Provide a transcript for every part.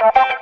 Thank you.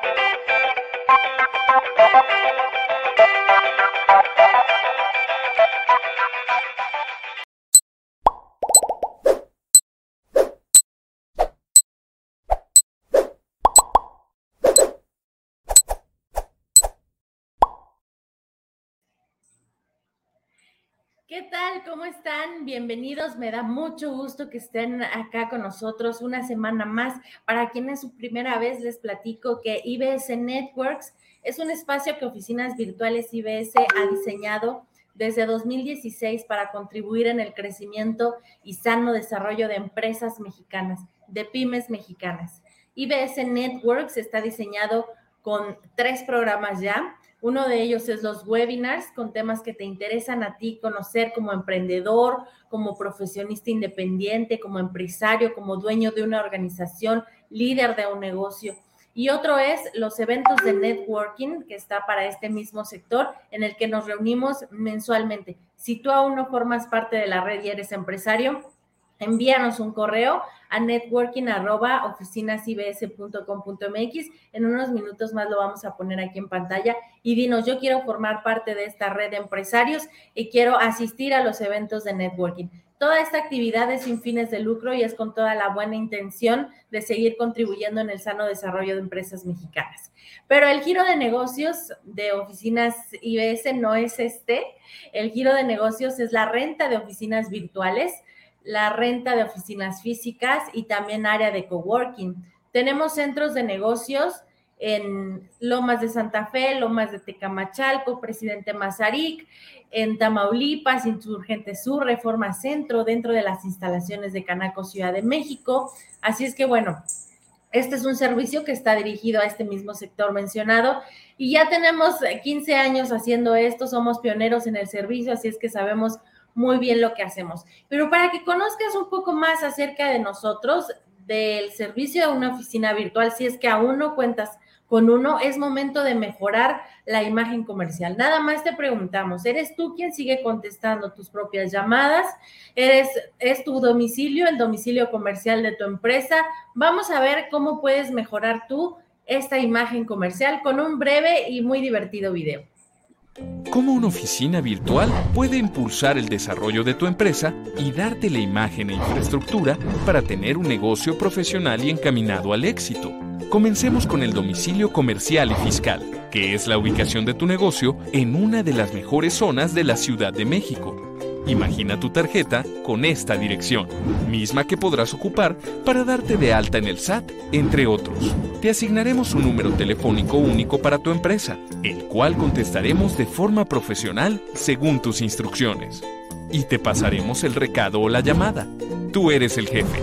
¿Cómo están? Bienvenidos. Me da mucho gusto que estén acá con nosotros una semana más. Para quien es su primera vez, les platico que IBS Networks es un espacio que Oficinas Virtuales IBS ha diseñado desde 2016 para contribuir en el crecimiento y sano desarrollo de empresas mexicanas, de pymes mexicanas. IBS Networks está diseñado con tres programas ya uno de ellos es los webinars con temas que te interesan a ti conocer como emprendedor, como profesionista independiente, como empresario, como dueño de una organización, líder de un negocio. Y otro es los eventos de networking que está para este mismo sector en el que nos reunimos mensualmente. Si tú aún no formas parte de la red y eres empresario, envíanos un correo a networking.oficinasibs.com.mx. En unos minutos más lo vamos a poner aquí en pantalla y dinos, yo quiero formar parte de esta red de empresarios y quiero asistir a los eventos de networking. Toda esta actividad es sin fines de lucro y es con toda la buena intención de seguir contribuyendo en el sano desarrollo de empresas mexicanas. Pero el giro de negocios de oficinas IBS no es este. El giro de negocios es la renta de oficinas virtuales la renta de oficinas físicas y también área de coworking. Tenemos centros de negocios en Lomas de Santa Fe, Lomas de Tecamachalco, Presidente Mazarik, en Tamaulipas, Insurgente Sur, Reforma Centro, dentro de las instalaciones de Canaco, Ciudad de México. Así es que bueno, este es un servicio que está dirigido a este mismo sector mencionado y ya tenemos 15 años haciendo esto, somos pioneros en el servicio, así es que sabemos muy bien lo que hacemos. Pero para que conozcas un poco más acerca de nosotros, del servicio de una oficina virtual, si es que aún no cuentas con uno, es momento de mejorar la imagen comercial. Nada más te preguntamos, ¿eres tú quien sigue contestando tus propias llamadas? ¿Eres, ¿Es tu domicilio, el domicilio comercial de tu empresa? Vamos a ver cómo puedes mejorar tú esta imagen comercial con un breve y muy divertido video. ¿Cómo una oficina virtual puede impulsar el desarrollo de tu empresa y darte la imagen e infraestructura para tener un negocio profesional y encaminado al éxito? Comencemos con el domicilio comercial y fiscal, que es la ubicación de tu negocio en una de las mejores zonas de la Ciudad de México Imagina tu tarjeta con esta dirección, misma que podrás ocupar para darte de alta en el SAT, entre otros. Te asignaremos un número telefónico único para tu empresa, el cual contestaremos de forma profesional según tus instrucciones. Y te pasaremos el recado o la llamada. Tú eres el jefe.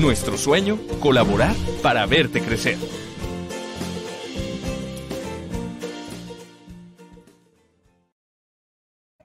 Nuestro sueño, colaborar para verte crecer.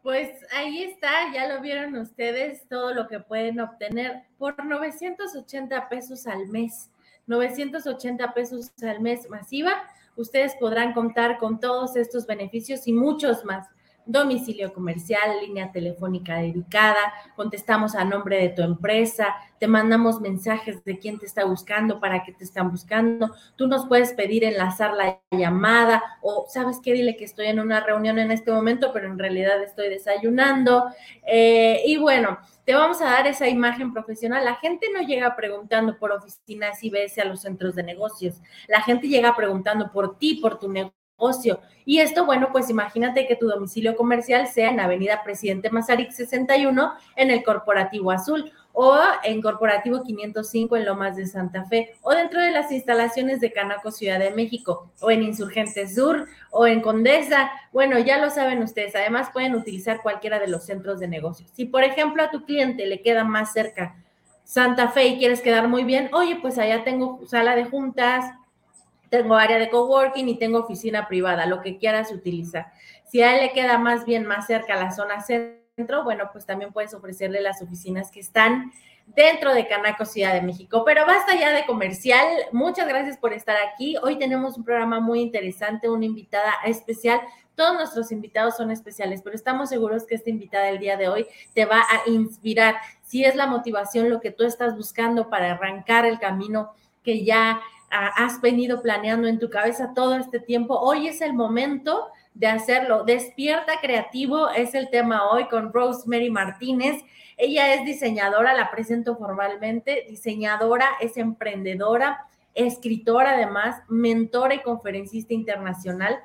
Pues ahí está, ya lo vieron ustedes, todo lo que pueden obtener por 980 pesos al mes. 980 pesos al mes masiva, ustedes podrán contar con todos estos beneficios y muchos más domicilio comercial, línea telefónica dedicada, contestamos a nombre de tu empresa, te mandamos mensajes de quién te está buscando, para qué te están buscando, tú nos puedes pedir enlazar la llamada o sabes qué, dile que estoy en una reunión en este momento, pero en realidad estoy desayunando. Eh, y bueno, te vamos a dar esa imagen profesional. La gente no llega preguntando por oficinas IBS a los centros de negocios, la gente llega preguntando por ti, por tu negocio y esto, bueno, pues imagínate que tu domicilio comercial sea en Avenida Presidente Mazarik 61 en el Corporativo Azul o en Corporativo 505 en Lomas de Santa Fe o dentro de las instalaciones de Canaco Ciudad de México o en Insurgentes Sur o en Condesa. Bueno, ya lo saben ustedes. Además pueden utilizar cualquiera de los centros de negocios. Si por ejemplo a tu cliente le queda más cerca Santa Fe y quieres quedar muy bien, oye, pues allá tengo sala de juntas, tengo área de coworking y tengo oficina privada, lo que quieras utilizar. Si a él le queda más bien más cerca la zona centro, bueno, pues también puedes ofrecerle las oficinas que están dentro de Canaco, Ciudad de México. Pero basta ya de comercial. Muchas gracias por estar aquí. Hoy tenemos un programa muy interesante, una invitada especial. Todos nuestros invitados son especiales, pero estamos seguros que esta invitada del día de hoy te va a inspirar. Si es la motivación lo que tú estás buscando para arrancar el camino que ya has venido planeando en tu cabeza todo este tiempo, hoy es el momento de hacerlo. Despierta creativo es el tema hoy con Rosemary Martínez. Ella es diseñadora, la presento formalmente, diseñadora, es emprendedora, escritora además, mentora y conferencista internacional.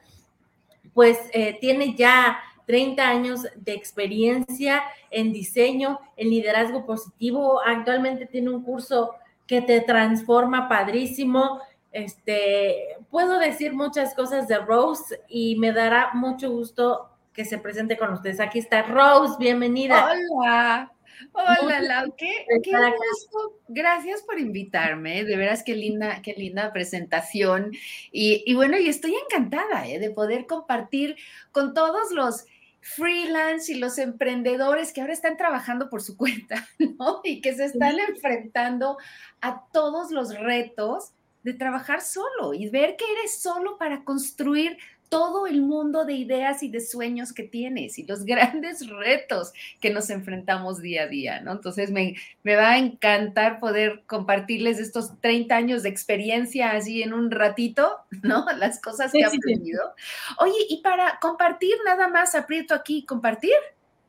Pues eh, tiene ya 30 años de experiencia en diseño, en liderazgo positivo. Actualmente tiene un curso que te transforma padrísimo. Este, puedo decir muchas cosas de Rose y me dará mucho gusto que se presente con ustedes. Aquí está Rose, bienvenida. Hola. Hola, Lau, qué, gusto. Gracias por invitarme. De veras, qué linda, qué linda presentación. Y, bueno, y estoy encantada ¿eh? de poder compartir con todos los freelance y los emprendedores que ahora están trabajando por su cuenta, ¿no? Y que se están enfrentando a todos los retos de trabajar solo y ver que eres solo para construir todo el mundo de ideas y de sueños que tienes y los grandes retos que nos enfrentamos día a día, ¿no? Entonces me, me va a encantar poder compartirles estos 30 años de experiencia así en un ratito, ¿no? Las cosas que he aprendido. Oye, y para compartir nada más, aprieto aquí, compartir.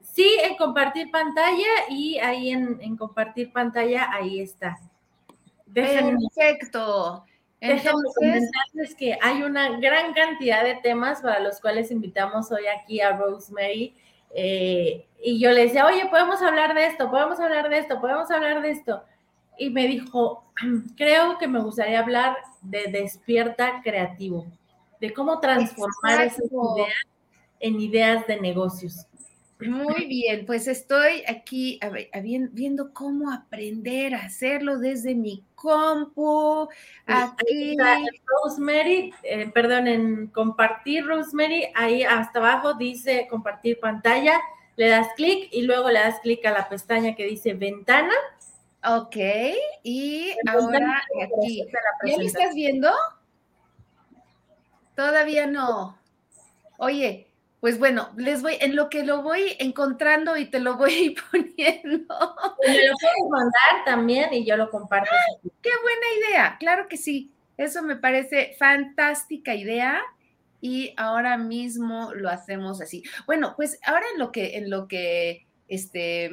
Sí, en compartir pantalla y ahí en, en compartir pantalla, ahí está. Perfecto. Entonces, comentarles que hay una gran cantidad de temas para los cuales invitamos hoy aquí a Rosemary. Eh, y yo le decía, oye, podemos hablar de esto, podemos hablar de esto, podemos hablar de esto. Y me dijo, creo que me gustaría hablar de despierta creativo, de cómo transformar esas ideas en ideas de negocios. Muy bien, pues estoy aquí viendo cómo aprender a hacerlo desde mi compu. Aquí. Rosemary, eh, perdón, en compartir, Rosemary, ahí hasta abajo dice compartir pantalla, le das clic y luego le das clic a la pestaña que dice ventana. Ok, y ahora aquí. ¿Ya lo estás viendo? Todavía no. Oye, pues bueno, les voy, en lo que lo voy encontrando y te lo voy poniendo. Me lo puedes mandar también y yo lo comparto. ¡Qué buena idea! Claro que sí. Eso me parece fantástica idea y ahora mismo lo hacemos así. Bueno, pues ahora en lo que, en lo que, este,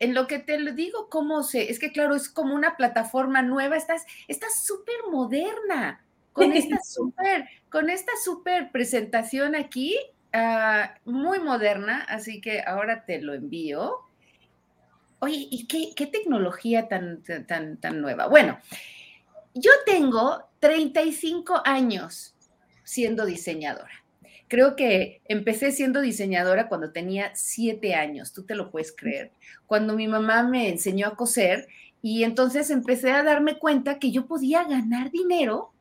en lo que te lo digo, cómo se, es que claro, es como una plataforma nueva, estás, estás súper moderna con esta súper, con esta súper presentación aquí Ah, muy moderna, así que ahora te lo envío. Oye, ¿y qué, tecnología tan, tan, tan nueva? Bueno, yo tengo 35 años siendo diseñadora. Creo que empecé siendo diseñadora cuando tenía 7 años, tú te lo puedes creer, cuando mi mamá me enseñó a coser y entonces empecé a darme cuenta que yo podía ganar dinero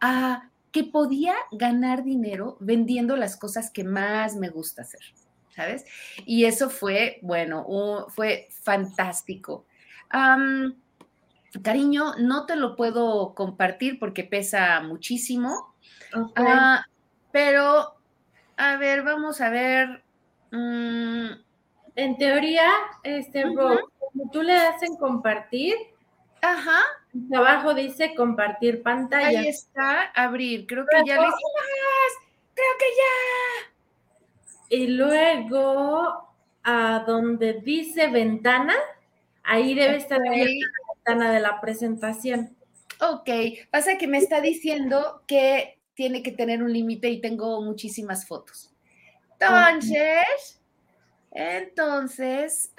a que podía ganar dinero vendiendo las cosas que más me gusta hacer, ¿sabes? Y eso fue, bueno, fue fantástico. cariño, no te lo puedo compartir porque pesa muchísimo, ah, pero, a ver, vamos a ver. Mm, en teoría, este, tú le das en compartir, Ajá. Abajo dice compartir pantalla. Ahí está, abrir. Creo que ya le Creo que ya. Y luego a donde dice ventana, ahí debe estar la ventana de la presentación. Ok, pasa que me está diciendo que tiene que tener un límite y tengo muchísimas fotos. Entonces, entonces,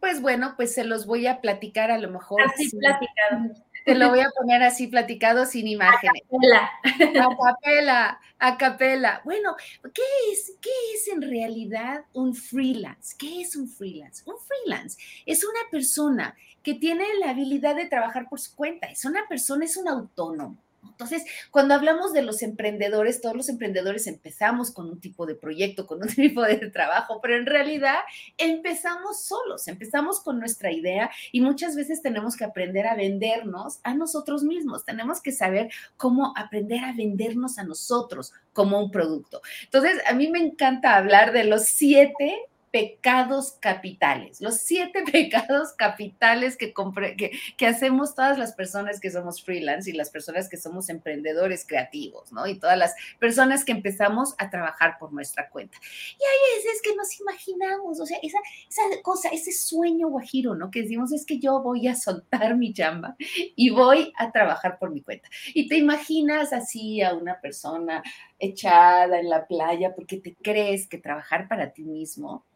pues bueno, pues se los voy a platicar a lo mejor. Así platicado. Te lo voy a poner así platicado sin imágenes. A capela. A capela, Bueno, ¿qué es, ¿qué es en realidad un freelance? ¿Qué es un freelance? Un freelance es una persona que tiene la habilidad de trabajar por su cuenta. Es una persona, es un autónomo. Entonces, cuando hablamos de los emprendedores, todos los emprendedores empezamos con un tipo de proyecto, con un tipo de trabajo, pero en realidad empezamos solos, empezamos con nuestra idea y muchas veces tenemos que aprender a vendernos a nosotros mismos, tenemos que saber cómo aprender a vendernos a nosotros como un producto. Entonces, a mí me encanta hablar de los siete pecados capitales, los siete pecados capitales que, que, que, hacemos todas las personas que somos freelance y las personas que somos emprendedores creativos, ¿no? Y todas las personas que empezamos a trabajar por nuestra cuenta. Y hay veces que nos imaginamos, o sea, esa, esa cosa, ese sueño guajiro, ¿no? Que decimos es que yo voy a soltar mi chamba y voy a trabajar por mi cuenta. Y te imaginas así a una persona echada en la playa porque te crees que trabajar para ti mismo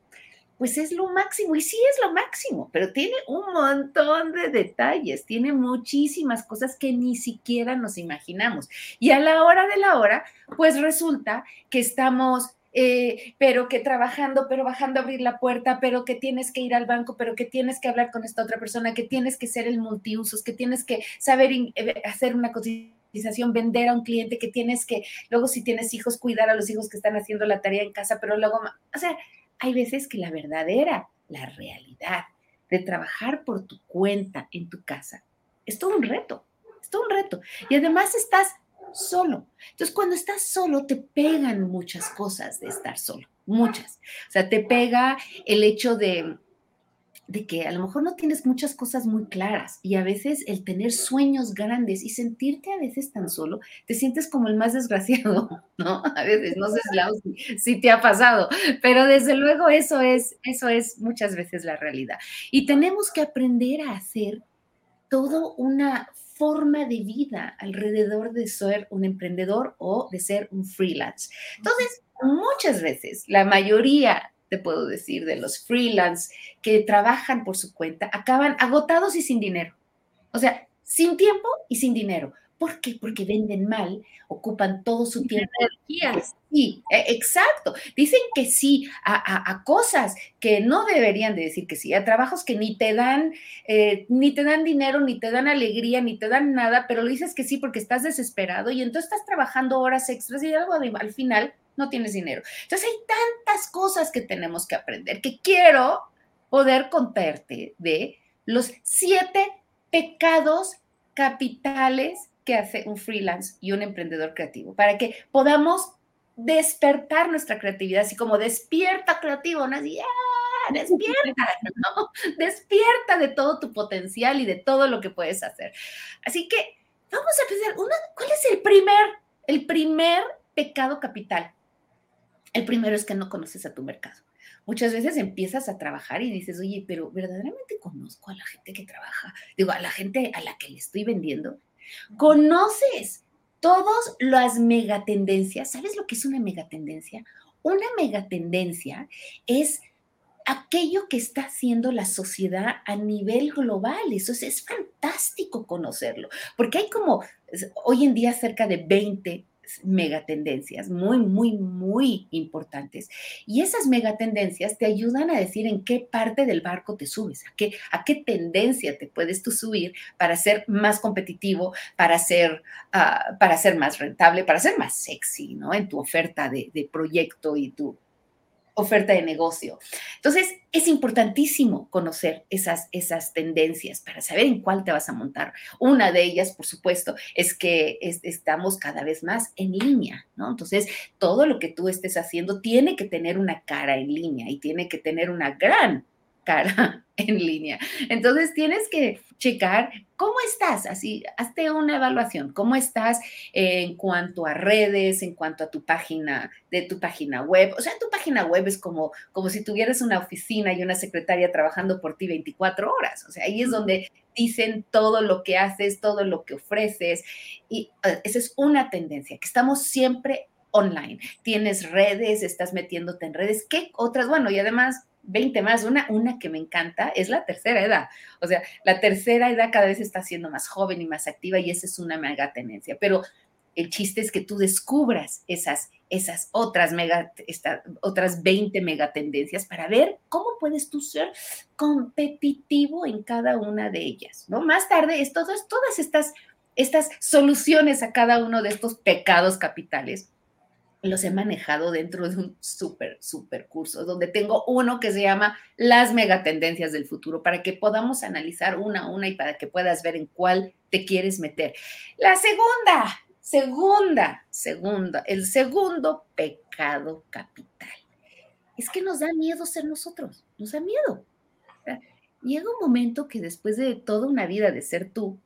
pues es lo máximo, y sí es lo máximo, pero tiene un montón de detalles, tiene muchísimas cosas que ni siquiera nos imaginamos. Y a la hora de la hora, pues resulta que estamos eh, pero que trabajando, pero bajando a abrir la puerta, pero que tienes que ir al banco, pero que tienes que hablar con esta otra persona, que tienes que ser el multiusos, que tienes que saber eh, hacer una cotización, vender a un cliente, que tienes que, luego si tienes hijos, cuidar a los hijos que están haciendo la tarea en casa, pero luego, o sea, hay veces que la verdadera, la realidad de trabajar por tu cuenta en tu casa es todo un reto, es todo un reto. Y además estás solo. Entonces, cuando estás solo, te pegan muchas cosas de estar solo, muchas. O sea, te pega el hecho de de que a lo mejor no tienes muchas cosas muy claras y a veces el tener sueños grandes y sentirte a veces tan solo, te sientes como el más desgraciado, ¿no? A veces, no sé si, si te ha pasado, pero desde luego eso es, eso es muchas veces la realidad. Y tenemos que aprender a hacer todo una forma de vida alrededor de ser un emprendedor o de ser un freelance. Entonces, muchas veces, la mayoría te puedo decir, de los freelance que trabajan por su cuenta, acaban agotados y sin dinero. O sea, sin tiempo y sin dinero. ¿Por qué? Porque venden mal, ocupan todo su tiempo. Sí, e, exacto. Dicen que sí a, cosas que no deberían de decir que sí, a trabajos que ni te dan, eh, ni te dan dinero, ni te dan alegría, ni te dan nada, pero lo dices que sí porque estás desesperado y entonces estás trabajando horas extras y algo al final no tienes dinero. Entonces hay tantas cosas que tenemos que aprender que quiero poder contarte de los siete pecados capitales que hace un freelance y un emprendedor creativo, para que podamos despertar nuestra creatividad, así como despierta creativo, ¿no? Así, ¡ah! despierta, ¿no? Despierta de todo tu potencial y de todo lo que puedes hacer. Así que vamos a pensar, ¿cuál es el primer, el primer pecado capital? El primero es que no conoces a tu mercado. Muchas veces empiezas a trabajar y dices, oye, pero verdaderamente conozco a la gente que trabaja, digo, a la gente a la que le estoy vendiendo. Conoces todas las megatendencias. ¿Sabes lo que es una megatendencia? Una megatendencia es aquello que está haciendo la sociedad a nivel global. Eso es, es fantástico conocerlo, porque hay como hoy en día cerca de 20 megatendencias muy, muy, muy importantes. Y esas megatendencias te ayudan a decir en qué parte del barco te subes, a qué, a qué tendencia te puedes tú subir para ser más competitivo, para ser, ah, para ser más rentable, para ser más sexy, ¿no? En tu oferta de, de proyecto y tu, oferta de negocio. Entonces, es importantísimo conocer esas, esas tendencias para saber en cuál te vas a montar. Una de ellas, por supuesto, es que estamos cada vez más en línea, ¿no? Entonces, todo lo que tú estés haciendo tiene que tener una cara en línea y tiene que tener una gran cara en línea. Entonces tienes que checar cómo estás, así, hazte una evaluación, cómo estás en cuanto a redes, en cuanto a tu página, de tu página web. O sea, tu página web es como, como si tuvieras una oficina y una secretaria trabajando por ti 24 horas. O sea, ahí es donde dicen todo lo que haces, todo lo que ofreces. Y eh, esa es una tendencia, que estamos siempre online. Tienes redes, estás metiéndote en redes. ¿Qué otras? Bueno, y además 20 más, una, una que me encanta es la tercera edad. O sea, la tercera edad cada vez está siendo más joven y más activa y esa es una mega tendencia. Pero el chiste es que tú descubras esas, esas otras, mega, otras 20 megatendencias para ver cómo puedes tú ser competitivo en cada una de ellas, ¿no? Más tarde, es todas estas estas soluciones a cada uno de estos pecados capitales los he manejado dentro de un súper, súper curso, donde tengo uno que se llama Las megatendencias del futuro, para que podamos analizar una a una y para que puedas ver en cuál te quieres meter. La segunda, segunda, segunda, el segundo pecado capital es que nos da miedo ser nosotros, nos da miedo. Llega un momento que después de toda una vida de ser tú,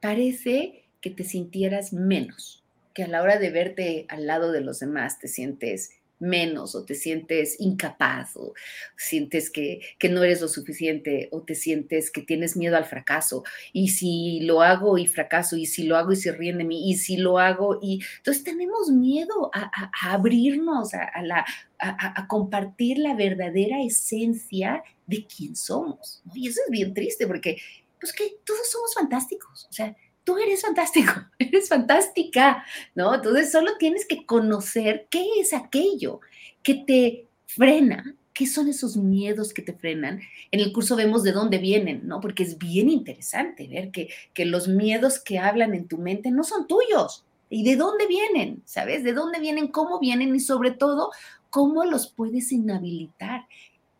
parece que te sintieras menos, que a la hora de verte al lado de los demás te sientes menos o te sientes incapaz o sientes que, que, no eres lo suficiente o te sientes que tienes miedo al fracaso y si lo hago y fracaso y si lo hago y se ríen de mí y si lo hago y entonces tenemos miedo a, a, abrirnos a, a la, a, compartir la verdadera esencia de quién somos. Y eso es bien triste porque pues que todos somos fantásticos, o sea, tú eres fantástico, eres fantástica, ¿no? Entonces solo tienes que conocer qué es aquello que te frena, qué son esos miedos que te frenan. En el curso vemos de dónde vienen, ¿no? Porque es bien interesante ver que, que los miedos que hablan en tu mente no son tuyos. ¿Y de dónde vienen? ¿Sabes? ¿De dónde vienen? ¿Cómo vienen? Y sobre todo, ¿cómo los puedes inhabilitar?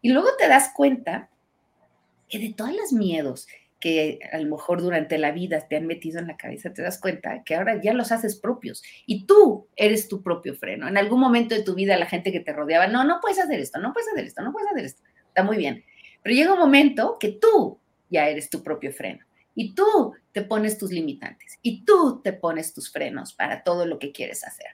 Y luego te das cuenta que de todos los miedos que a lo mejor durante la vida te han metido en la cabeza, te das cuenta que ahora ya los haces propios y tú eres tu propio freno. En algún momento de tu vida la gente que te rodeaba, no, no puedes hacer esto, no puedes hacer esto, no puedes hacer esto. Está muy bien. Pero llega un momento que tú ya eres tu propio freno y tú te pones tus limitantes y tú te pones tus frenos para todo lo que quieres hacer.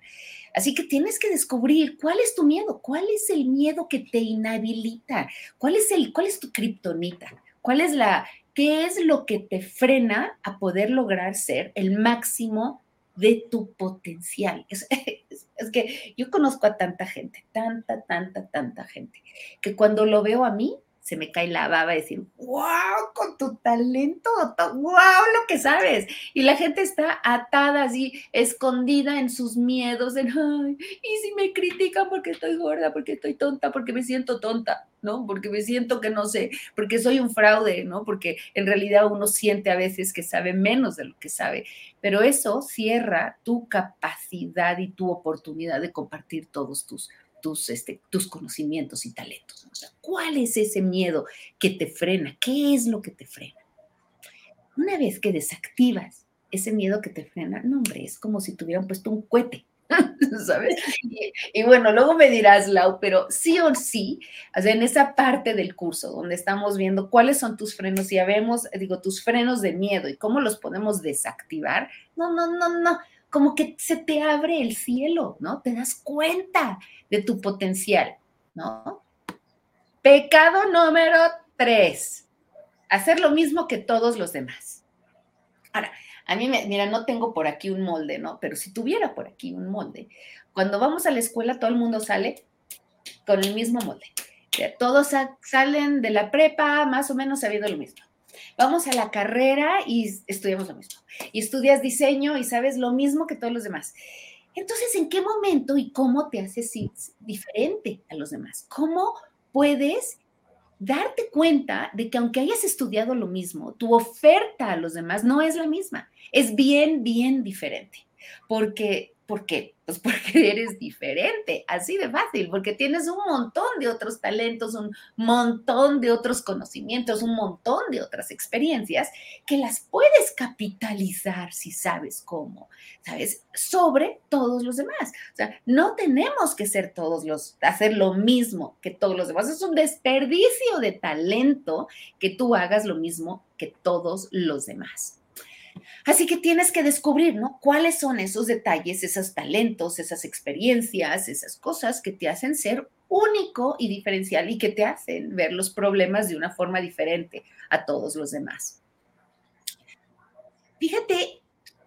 Así que tienes que descubrir cuál es tu miedo, cuál es el miedo que te inhabilita, cuál es el cuál es tu kriptonita, cuál es la ¿Qué es lo que te frena a poder lograr ser el máximo de tu potencial? Es, que yo conozco a tanta gente, tanta, tanta, tanta gente, que cuando lo veo a mí, se me cae la baba decir, wow, con tu talento, wow, lo que sabes. Y la gente está atada así, escondida en sus miedos, ay, y si me critican porque estoy gorda, porque estoy tonta, porque me siento tonta, ¿no? Porque me siento que no sé, porque soy un fraude, ¿no? Porque en realidad uno siente a veces que sabe menos de lo que sabe. Pero eso cierra tu capacidad y tu oportunidad de compartir todos tus tus, este, tus conocimientos y talentos. O sea, ¿cuál es ese miedo que te frena? ¿Qué es lo que te frena? Una vez que desactivas ese miedo que te frena, no, hombre, es como si tuvieran puesto un cohete. ¿Sabes? Y, bueno, luego me dirás, Lau, pero sí o sí, o sea, en esa parte del curso donde estamos viendo cuáles son tus frenos, y ya vemos, digo, tus frenos de miedo y cómo los podemos desactivar, no, no, no, no, como que se te abre el cielo, ¿no? Te das cuenta de tu potencial, ¿no? Pecado número tres, hacer lo mismo que todos los demás. Ahora, a mí, me, mira, no tengo por aquí un molde, ¿no? Pero si tuviera por aquí un molde, cuando vamos a la escuela todo el mundo sale con el mismo molde. Todos salen de la prepa más o menos sabiendo lo mismo vamos a la carrera y estudiamos lo mismo. Y estudias diseño y sabes lo mismo que todos los demás. Entonces, ¿en qué momento y cómo te haces diferente a los demás? ¿Cómo puedes darte cuenta de que aunque hayas estudiado lo mismo, tu oferta a los demás no es la misma? Es bien, bien diferente. Porque ¿Por qué? Pues porque eres diferente, así de fácil, porque tienes un montón de otros talentos, un montón de otros conocimientos, un montón de otras experiencias que las puedes capitalizar si sabes cómo, ¿sabes? Sobre todos los demás. O sea, no tenemos que ser todos los, hacer lo mismo que todos los demás. Es un desperdicio de talento que tú hagas lo mismo que todos los demás. Así que tienes que descubrir, ¿no? ¿Cuáles son esos detalles, esos talentos, esas experiencias, esas cosas que te hacen ser único y diferencial y que te hacen ver los problemas de una forma diferente a todos los demás? Fíjate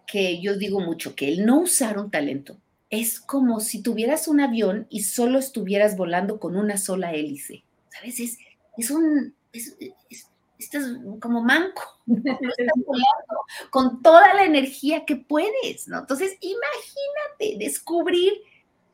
que yo digo mucho que el no usar un talento es como si tuvieras un avión y solo estuvieras volando con una sola hélice. ¿Sabes? Es, es un, estás como manco, con toda la energía que puedes, ¿no? Entonces, imagínate descubrir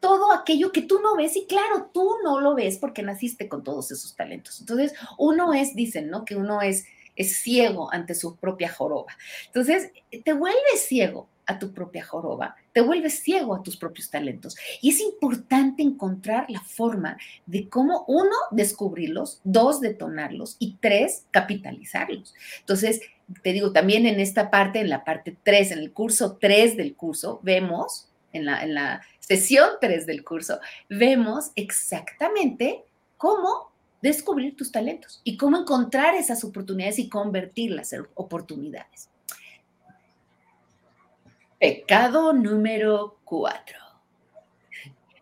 todo aquello que tú no ves y claro, tú no lo ves porque naciste con todos esos talentos. Entonces, uno es, dicen, ¿no? Que uno es es ciego ante su propia joroba. Entonces, te vuelves ciego a tu propia joroba, te vuelves ciego a tus propios talentos. Y es importante encontrar la forma de cómo, uno, descubrirlos, dos, detonarlos y tres, capitalizarlos. Entonces, te digo, también en esta parte, en la parte tres, en el curso tres del curso, vemos, en la, en la sesión tres del curso, vemos exactamente cómo descubrir tus talentos y cómo encontrar esas oportunidades y convertirlas en oportunidades. Pecado número cuatro.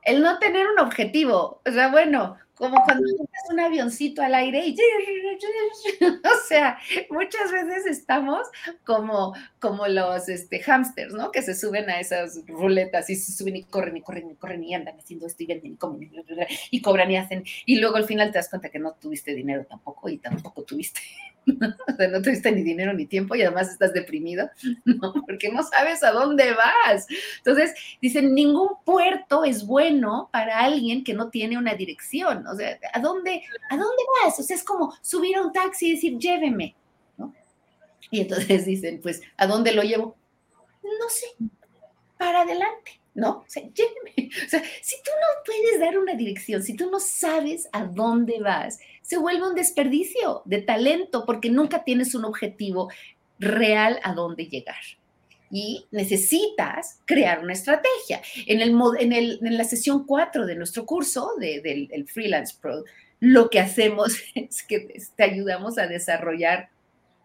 El no tener un objetivo. O sea, bueno, como cuando tienes un avioncito al aire y o sea, muchas veces estamos como, como los este, hamsters, ¿no? Que se suben a esas ruletas y se suben y corren y corren y corren y andan haciendo esto y venden y comen y cobran y hacen. Y luego al final te das cuenta que no tuviste dinero tampoco y tampoco tuviste o sea, no tuviste ni dinero ni tiempo y además estás deprimido, ¿no? Porque no sabes a dónde vas. Entonces, dicen, ningún puerto es bueno para alguien que no tiene una dirección. O sea, ¿a dónde, ¿a dónde vas? O sea, es como subir a un taxi y decir, lléveme, ¿no? Y entonces dicen, pues, ¿a dónde lo llevo? No sé, para adelante. ¿No? O sea, lléveme. O sea, si tú no puedes dar una dirección, si tú no sabes a dónde vas, se vuelve un desperdicio de talento porque nunca tienes un objetivo real a dónde llegar. Y necesitas crear una estrategia. En, el, en, el, en la sesión 4 de nuestro curso del Freelance Pro, lo que hacemos es que te ayudamos a desarrollar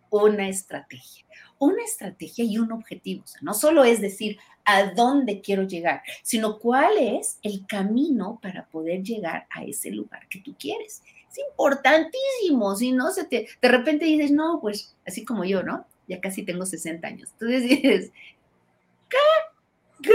una estrategia. Una estrategia y un objetivo. O sea, no solo es decir a dónde quiero llegar, sino cuál es el camino para poder llegar a ese lugar que tú quieres es importantísimo, si no se te, de repente dices, no, pues así como yo, ¿no? Ya casi tengo 60 años. Entonces dices, ¿qué? ¿Qué?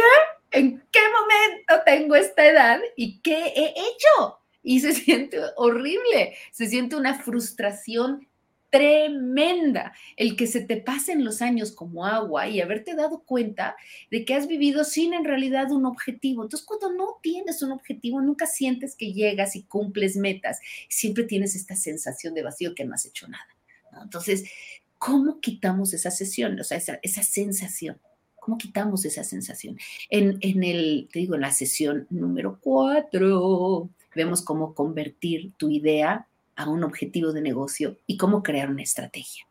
¿En qué momento tengo esta edad y qué he hecho? Y se siente horrible, se siente una frustración tremenda el que se te pasen los años como agua y haberte dado cuenta de que has vivido sin en realidad un objetivo. Entonces, cuando no tienes un objetivo, nunca sientes que llegas y cumples metas. Siempre tienes esta sensación de vacío que no has hecho nada. Entonces, ¿cómo quitamos esa sesión? O sea, esa, esa sensación. ¿Cómo quitamos esa sensación? En, en el, te digo, en la sesión número cuatro, vemos cómo convertir tu idea a un objetivo de negocio y cómo crear una estrategia.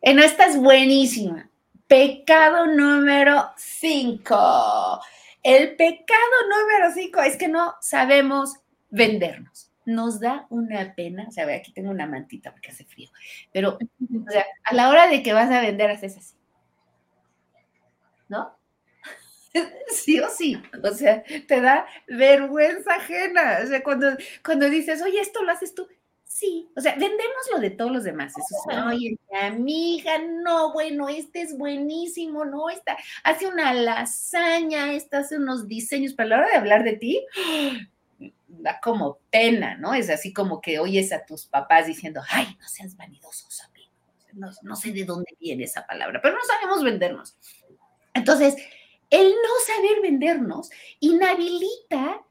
En esta es buenísima. Pecado número 5. El pecado número 5 es que no sabemos vendernos. Nos da una pena, o sea, aquí tengo una mantita porque hace frío, pero a la hora de que vas a vender haces así. ¿No? sí o sí, o sea, te da vergüenza ajena. O sea, cuando, cuando dices, oye, esto lo haces tú, Sí, o sea, vendemos lo de todos los demás. Eso es, oye, amiga, no, bueno, este es buenísimo, no, esta hace una lasaña, esta hace unos diseños, pero a la hora de hablar de ti, da como pena, ¿no? Es así como que oyes a tus papás diciendo, ay, no seas vanidosos, amigo. No, no sé de dónde viene esa palabra, pero no sabemos vendernos. Entonces, el no saber vendernos inhabilita,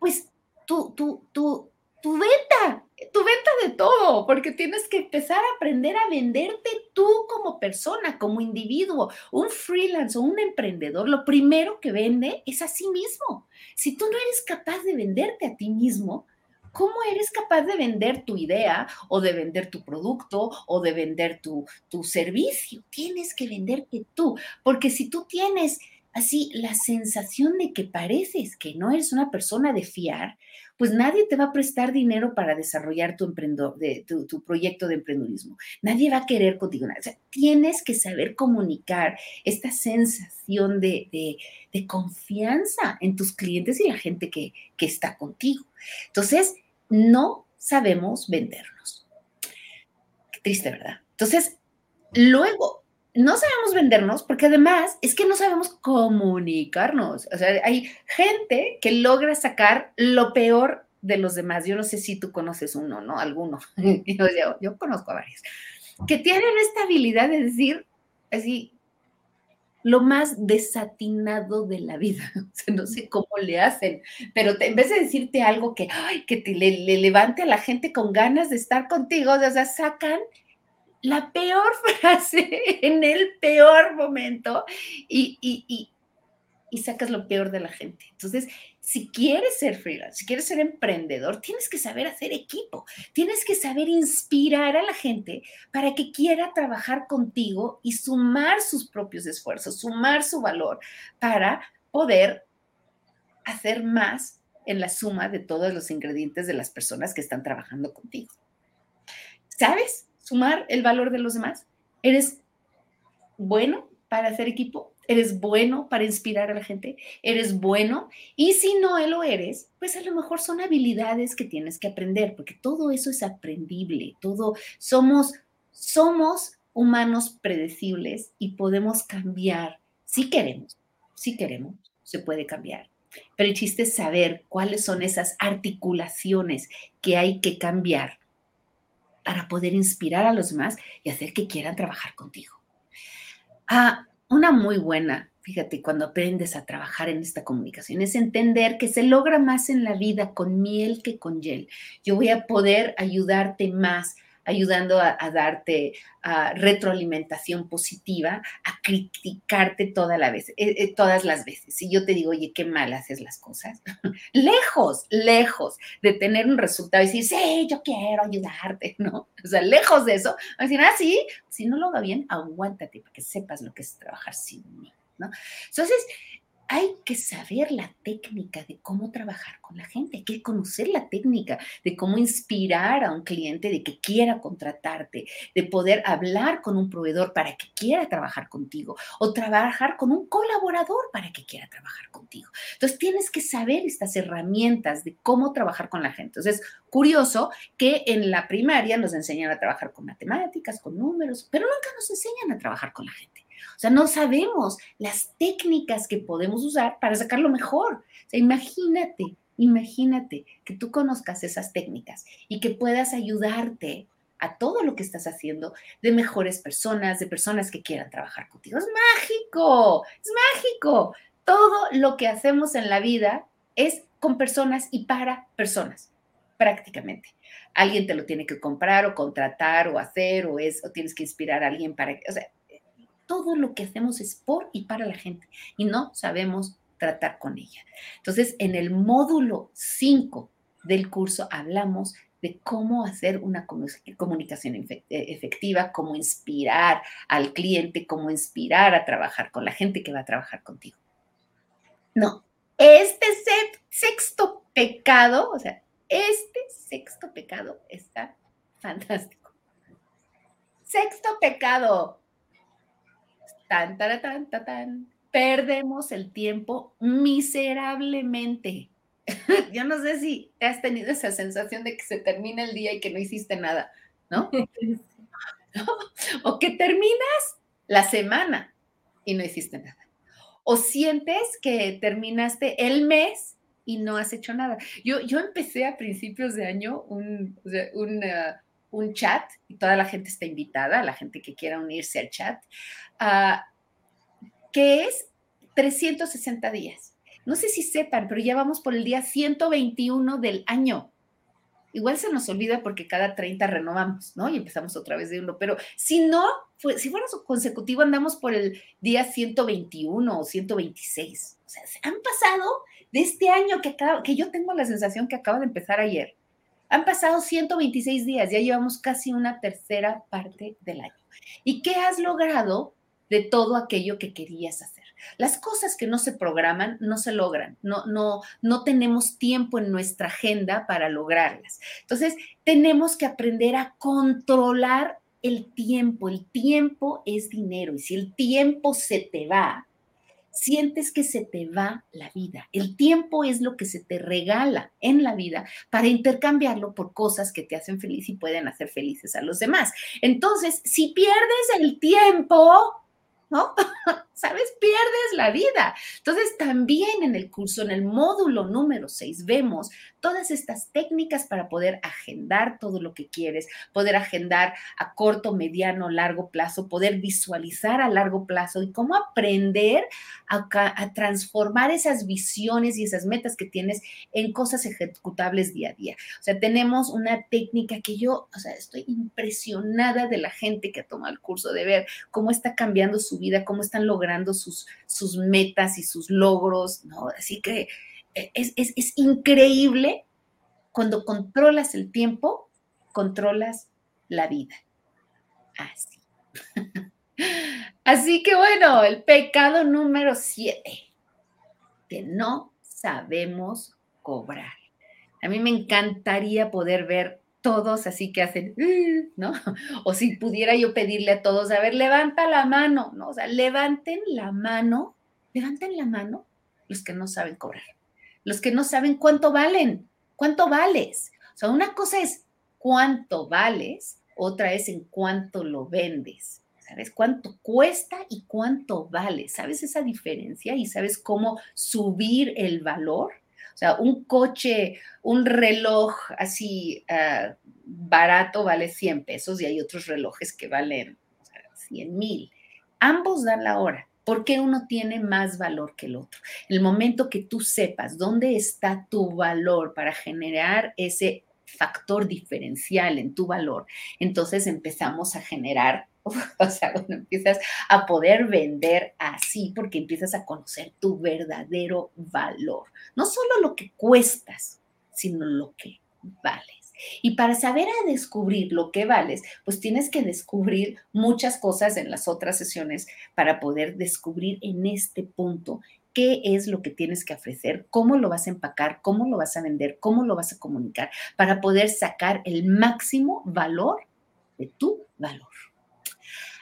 pues, tu, tu, tu, tu venta, tu venta de todo, porque tienes que empezar a aprender a venderte tú como persona, como individuo. Un freelance o un emprendedor, lo primero que vende es a sí mismo. Si tú no eres capaz de venderte a ti mismo, ¿cómo eres capaz de vender tu idea o de vender tu producto o de vender tu, tu servicio? Tienes que venderte tú, porque si tú tienes así la sensación de que pareces que no eres una persona de fiar, pues nadie te va a prestar dinero para desarrollar tu, de, proyecto de emprendedurismo. Nadie va a querer contigo. O sea, tienes que saber comunicar esta sensación de, confianza en tus clientes y la gente que, que está contigo. Entonces, no sabemos vendernos. Qué triste, ¿verdad? Entonces, luego no sabemos vendernos porque además es que no sabemos comunicarnos. O sea, hay gente que logra sacar lo peor de los demás. Yo no sé si tú conoces uno, ¿no? Alguno. yo, yo, conozco a varios. Que tienen esta habilidad de decir así lo más desatinado de la vida. No sé cómo le hacen, pero en vez de decirte algo que, que te le, levante a la gente con ganas de estar contigo, o sea, sacan la peor frase en el peor momento y, y, y sacas lo peor de la gente. Entonces, si quieres ser freelance, si quieres ser emprendedor, tienes que saber hacer equipo, tienes que saber inspirar a la gente para que quiera trabajar contigo y sumar sus propios esfuerzos, sumar su valor para poder hacer más en la suma de todos los ingredientes de las personas que están trabajando contigo. ¿Sabes sumar el valor de los demás? ¿Eres bueno para hacer equipo? eres bueno para inspirar a la gente, eres bueno y si no lo eres, pues a lo mejor son habilidades que tienes que aprender, porque todo eso es aprendible, todo somos somos humanos predecibles y podemos cambiar si queremos, si queremos, se puede cambiar. Pero el chiste es saber cuáles son esas articulaciones que hay que cambiar para poder inspirar a los demás y hacer que quieran trabajar contigo. Ah, una muy buena, fíjate, cuando aprendes a trabajar en esta comunicación, es entender que se logra más en la vida con miel que con gel. Yo voy a poder ayudarte más ayudando a, darte retroalimentación positiva, a criticarte toda la vez, eh, eh, todas las veces. Si yo te digo, oye, qué mal haces las cosas, lejos, lejos de tener un resultado y decir, sí, yo quiero ayudarte, ¿no? O sea, lejos de eso, a decir, ah, sí, si no lo hago bien, aguántate para que sepas lo que es trabajar sin mí, ¿no? Entonces, hay que saber la técnica de cómo trabajar con la gente, hay que conocer la técnica de cómo inspirar a un cliente de que quiera contratarte, de poder hablar con un proveedor para que quiera trabajar contigo o trabajar con un colaborador para que quiera trabajar contigo. Entonces tienes que saber estas herramientas de cómo trabajar con la gente. Entonces, curioso que en la primaria nos enseñan a trabajar con matemáticas, con números, pero nunca nos enseñan a trabajar con la gente. O sea, no sabemos las técnicas que podemos usar para sacarlo mejor. O sea, imagínate, imagínate que tú conozcas esas técnicas y que puedas ayudarte a todo lo que estás haciendo de mejores personas, de personas que quieran trabajar contigo. Es mágico, es mágico. Todo lo que hacemos en la vida es con personas y para personas, prácticamente. Alguien te lo tiene que comprar o contratar o hacer o es o tienes que inspirar a alguien para, o sea, todo lo que hacemos es por y para la gente y no sabemos tratar con ella. Entonces, en el módulo 5 del curso hablamos de cómo hacer una comunicación eh, efectiva, cómo inspirar al cliente, cómo inspirar a trabajar con la gente que va a trabajar contigo. No, este sexto pecado, o sea, este sexto pecado está fantástico. Sexto pecado, tan, tan, tan, tan, tan, perdemos el tiempo miserablemente. Yo no sé si has tenido esa sensación de que se termina el día y que no hiciste nada, ¿no? O que terminas la semana y no hiciste nada. O sientes que terminaste el mes y no has hecho nada. Yo, yo empecé a principios de año un, un, un chat y toda la gente está invitada, la gente que quiera unirse al chat, que es 360 días. No sé si sepan, pero ya vamos por el día 121 del año. Igual se nos olvida porque cada 30 renovamos, ¿no? Y empezamos otra vez de uno. Pero si no, si fuera consecutivo, andamos por el día 121 o 126. O sea, se han pasado de este año que, que yo tengo la sensación que acaba de empezar ayer. Han pasado 126 días, ya llevamos casi una tercera parte del año. ¿Y qué has logrado de todo aquello que querías hacer? Las cosas que no se programan no se logran, no, no, no tenemos tiempo en nuestra agenda para lograrlas. Entonces, tenemos que aprender a controlar el tiempo. El tiempo es dinero y si el tiempo se te va, sientes que se te va la vida. El tiempo es lo que se te regala en la vida para intercambiarlo por cosas que te hacen feliz y pueden hacer felices a los demás. Entonces, si pierdes el tiempo, ¿no? ¿sabes? Pierdes la vida. Entonces, también en el curso, en el módulo número 6, vemos todas estas técnicas para poder agendar todo lo que quieres, poder agendar a corto, mediano, largo plazo, poder visualizar a largo plazo y cómo aprender a, transformar esas visiones y esas metas que tienes en cosas ejecutables día a día. O sea, tenemos una técnica que yo, o sea, estoy impresionada de la gente que ha tomado el curso, de ver cómo está cambiando su vida, cómo están logrando sus, sus metas y sus logros, ¿no? Así que es, increíble cuando controlas el tiempo, controlas la vida. Así. Así que bueno, el pecado número siete, que no sabemos cobrar. A mí me encantaría poder ver todos así que hacen, ¿no? O si pudiera yo pedirle a todos, a ver, levanta la mano, ¿no? O sea, levanten la mano, levanten la mano los que no saben cobrar los que no saben cuánto valen, cuánto vales. O sea, una cosa es cuánto vales, otra es en cuánto lo vendes. ¿Sabes cuánto cuesta y cuánto vale? ¿Sabes esa diferencia? ¿Y sabes cómo subir el valor? O sea, un coche, un reloj así ah, barato vale 100 pesos y hay otros relojes que valen 100 mil. Ambos dan la hora. ¿Por qué uno tiene más valor que el otro? El momento que tú sepas dónde está tu valor para generar ese factor diferencial en tu valor, entonces empezamos a generar, o sea, cuando empiezas a poder vender así, porque empiezas a conocer tu verdadero valor. No solo lo que cuestas, sino lo que vale. Y para saber a descubrir lo que vales, pues tienes que descubrir muchas cosas en las otras sesiones para poder descubrir en este punto qué es lo que tienes que ofrecer, cómo lo vas a empacar, cómo lo vas a vender, cómo lo vas a comunicar, para poder sacar el máximo valor de tu valor.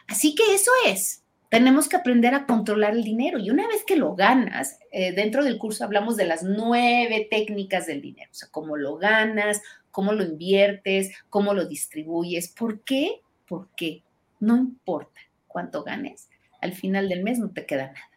Así que eso es. Tenemos que aprender a controlar el dinero y una vez que lo ganas, eh, dentro del curso hablamos de las nueve técnicas del dinero, o sea, cómo lo ganas, cómo lo inviertes, cómo lo distribuyes. ¿Por qué? Porque no importa cuánto ganes, al final del mes no te queda nada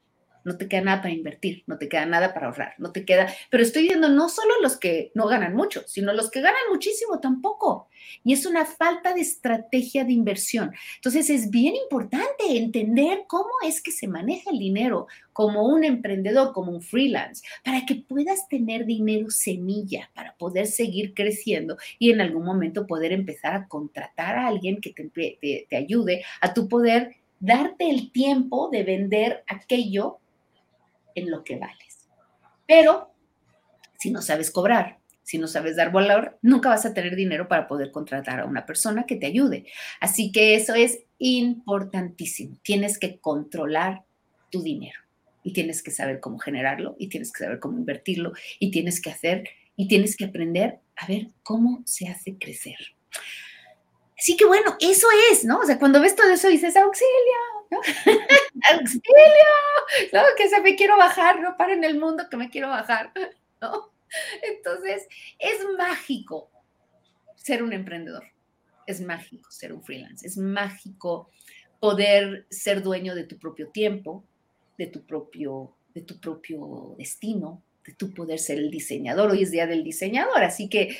no te queda nada para invertir, no te queda nada para ahorrar, no te queda, pero estoy viendo no solo los que no ganan mucho, sino los que ganan muchísimo tampoco. Y es una falta de estrategia de inversión. Entonces es bien importante entender cómo es que se maneja el dinero como un emprendedor, como un freelance, para que puedas tener dinero semilla, para poder seguir creciendo y en algún momento poder empezar a contratar a alguien que te, te ayude a tu poder darte el tiempo de vender aquello en lo que vales. Pero si no sabes cobrar, si no sabes dar valor, nunca vas a tener dinero para poder contratar a una persona que te ayude. Así que eso es importantísimo. Tienes que controlar tu dinero y tienes que saber cómo generarlo y tienes que saber cómo invertirlo y tienes que hacer y tienes que aprender a ver cómo se hace crecer. Así que bueno, eso es, ¿no? O sea, cuando ves todo eso dices, auxilio, ¿no? auxilio, ¿no? Que se me quiero bajar, no para en el mundo que me quiero bajar, ¿no? Entonces, es mágico ser un emprendedor, es mágico ser un freelance, es mágico poder ser dueño de tu propio tiempo, de tu propio, de tu propio destino, de tu poder ser el diseñador. Hoy es día del diseñador, así que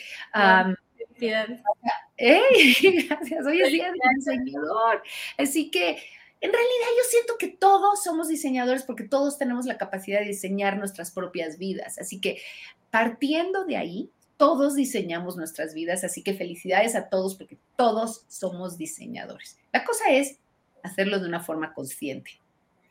Gracias, hoy es día del diseñador. Así que en realidad yo siento que todos somos diseñadores porque todos tenemos la capacidad de diseñar nuestras propias vidas. Así que partiendo de ahí, todos diseñamos nuestras vidas. Así que felicidades a todos porque todos somos diseñadores. La cosa es hacerlo de una forma consciente.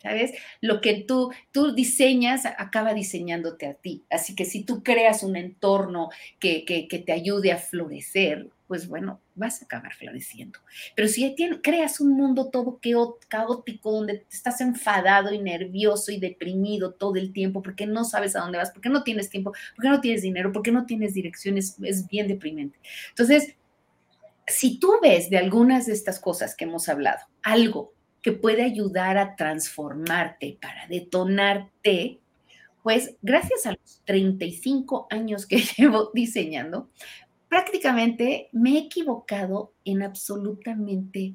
¿Sabes? Lo que tú, tú diseñas acaba diseñándote a ti. Así que si tú creas un entorno que, que, que te ayude a florecer, pues bueno, vas a acabar floreciendo. Pero si creas un mundo todo caótico, donde estás enfadado y nervioso y deprimido todo el tiempo, porque no sabes a dónde vas, porque no tienes tiempo, porque no tienes dinero, porque no tienes direcciones, es bien deprimente. Entonces, si tú ves de algunas de estas cosas que hemos hablado, algo que puede ayudar a transformarte, para detonarte, pues gracias a los 35 años que llevo diseñando, prácticamente me he equivocado en absolutamente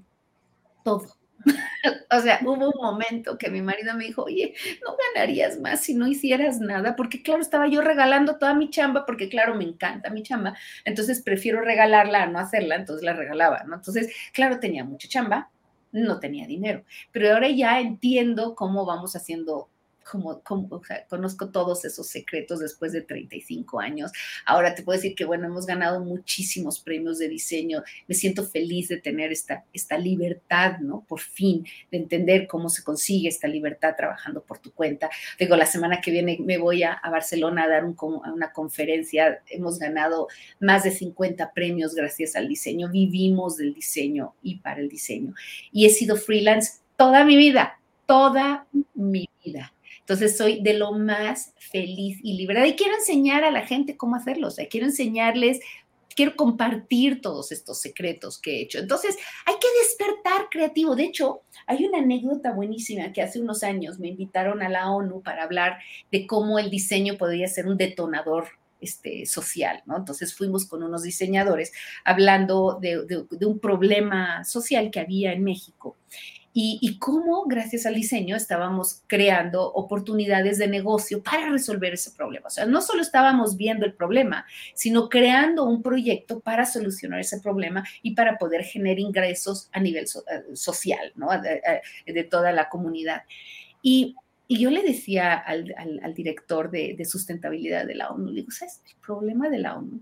todo. O sea, hubo un momento que mi marido me dijo, oye, no ganarías más si no hicieras nada, porque claro, estaba yo regalando toda mi chamba, porque claro, me encanta mi chamba, entonces prefiero regalarla a no hacerla, entonces la regalaba, ¿no? Entonces, claro, tenía mucha chamba, no tenía dinero, pero ahora ya entiendo cómo vamos haciendo como, como conozco todos esos secretos después de 35 años. Ahora te puedo decir que, bueno, hemos ganado muchísimos premios de diseño. Me siento feliz de tener esta, esta libertad, ¿no? Por fin, de entender cómo se consigue esta libertad trabajando por tu cuenta. Digo, la semana que viene me voy a, Barcelona a dar una conferencia. Hemos ganado más de 50 premios gracias al diseño. Vivimos del diseño y para el diseño. Y he sido freelance toda mi vida, toda mi vida. Entonces soy de lo más feliz y liberada y quiero enseñar a la gente cómo hacerlo, o sea, quiero enseñarles quiero compartir todos estos secretos que he hecho. Entonces, hay que despertar creativo. De hecho, hay una anécdota buenísima que hace unos años me invitaron a la ONU para hablar de cómo el diseño podría ser un detonador este, social, ¿no? Entonces fuimos con unos diseñadores hablando de, de un problema social que había en México y, cómo gracias al diseño estábamos creando oportunidades de negocio para resolver ese problema. O sea, no solo estábamos viendo el problema, sino creando un proyecto para solucionar ese problema y para poder generar ingresos a nivel eh, social, ¿no? De, toda la comunidad. Y, yo le decía al, director de, sustentabilidad de la ONU, le digo, ¿sabes? El problema de la ONU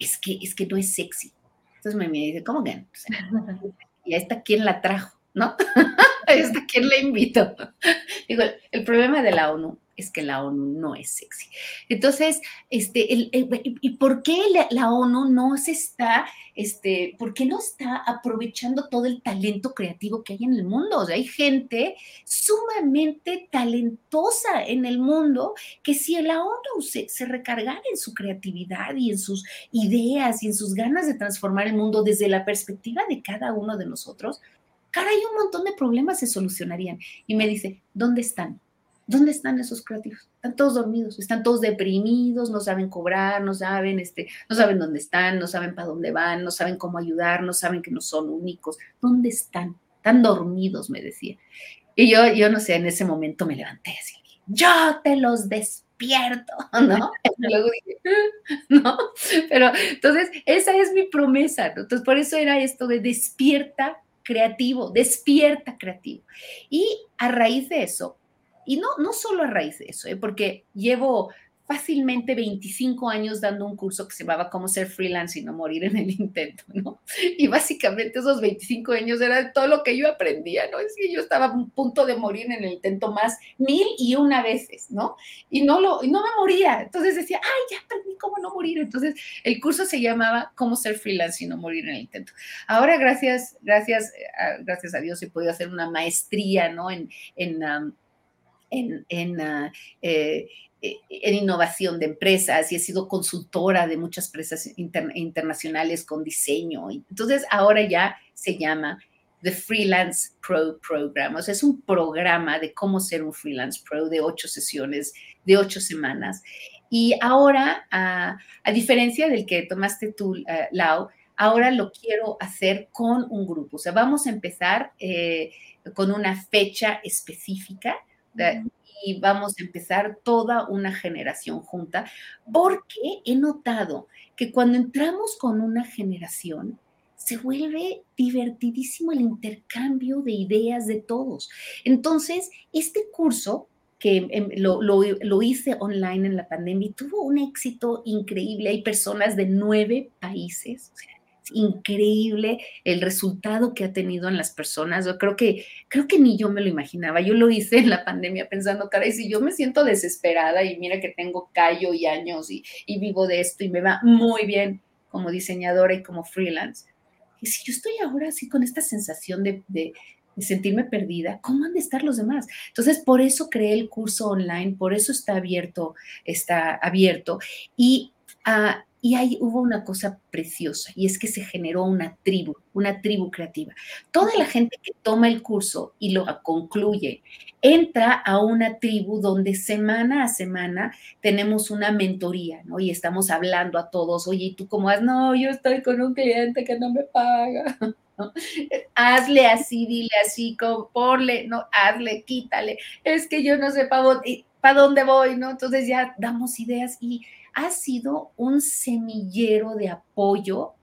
es que, es que no es sexy. Entonces me, dice, ¿cómo que? y a esta, ¿quién la trajo? ¿No? ¿Hasta quién le invito? Digo, el problema de la ONU es que la ONU no es sexy. Entonces, este, ¿y por qué la, ONU no se está, este, por qué no está aprovechando todo el talento creativo que hay en el mundo? O sea, hay gente sumamente talentosa en el mundo que si la ONU se recargara en su creatividad y en sus ideas y en sus ganas de transformar el mundo desde la perspectiva de cada uno de nosotros, caray, un montón de problemas se solucionarían. Y me dice, ¿dónde están? ¿Dónde están esos creativos? Están todos dormidos, están todos deprimidos, no saben cobrar, no saben, este, no saben dónde están, no saben para dónde van, no saben cómo ayudar, no saben que no son únicos. ¿Dónde están? Están dormidos, me decía. Y yo, yo no sé, en ese momento me levanté así, yo te los despierto, ¿no? Luego dije, no, pero entonces esa es mi promesa. Entonces por eso era esto de despierta creativo, despierta creativo. Y a raíz de eso, y no, no solo a raíz de eso, ¿eh? porque llevo fácilmente 25 años dando un curso que se llamaba Cómo ser freelance y no morir en el intento, ¿no? Y básicamente esos 25 años era todo lo que yo aprendía, ¿no? Es que yo estaba a punto de morir en el intento más mil y una veces, ¿no? Y no, lo, no me moría. Entonces decía, ay, ya aprendí cómo no morir. Entonces el curso se llamaba Cómo ser freelance y no morir en el intento. Ahora, gracias, gracias, eh, gracias a Dios he podido hacer una maestría, ¿no? En, en, um, en, uh, eh, en innovación de empresas y he sido consultora de muchas empresas internacionales con diseño. Entonces ahora ya se llama The Freelance Pro Program. O sea, es un programa de cómo ser un freelance pro de ocho sesiones, de ocho semanas. Y ahora, a, diferencia del que tomaste tú, uh, Lau, ahora lo quiero hacer con un grupo. O sea, vamos a empezar eh, con una fecha específica y vamos a empezar toda una generación junta, porque he notado que cuando entramos con una generación, se vuelve divertidísimo el intercambio de ideas de todos. Entonces, este curso que em, lo, lo, hice online en la pandemia tuvo un éxito increíble. Hay personas de nueve países, o sea, increíble el resultado que ha tenido en las personas. Yo creo que, creo que ni yo me lo imaginaba. Yo lo hice en la pandemia pensando, caray, si yo me siento desesperada y mira que tengo callo y años y, vivo de esto y me va muy bien como diseñadora y como freelance. Y si yo estoy ahora así con esta sensación de, de, sentirme perdida, ¿cómo han de estar los demás? Entonces, por eso creé el curso online, por eso está abierto, está abierto. Y uh, Y ahí hubo una cosa preciosa y es que se generó una tribu, una tribu creativa. Toda la gente que toma el curso y lo concluye, entra a una tribu donde semana a semana tenemos una mentoría, ¿no? Y estamos hablando a todos, oye, ¿y tú cómo vas? No, yo estoy con un cliente que no me paga. Hazle así, dile así, ponle, no, hazle, quítale. Es que yo no sé para dónde voy, ¿no? Entonces ya damos ideas y ha sido un semillero de apoyo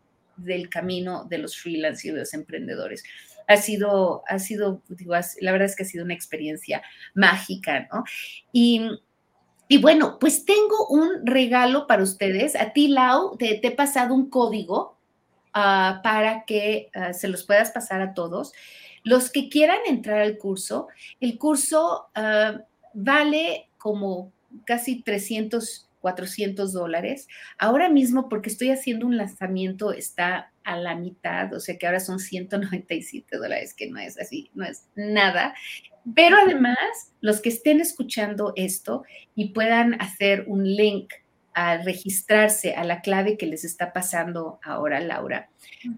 del camino de los freelance y de los emprendedores. Ha sido, ha sido, digo, la verdad es que ha sido una experiencia mágica, ¿no? Y, bueno, pues tengo un regalo para ustedes. A ti, Lau, te, he pasado un código ah, para que ah, se los puedas pasar a todos. Los que quieran entrar al curso, el curso ah, vale como casi 300 400 dólares. Ahora mismo, porque estoy haciendo un lanzamiento, está a la mitad, o sea que ahora son 197 dólares, que no es así, no es nada. Pero además, los que estén escuchando esto y puedan hacer un link a registrarse a la clave que les está pasando ahora Laura,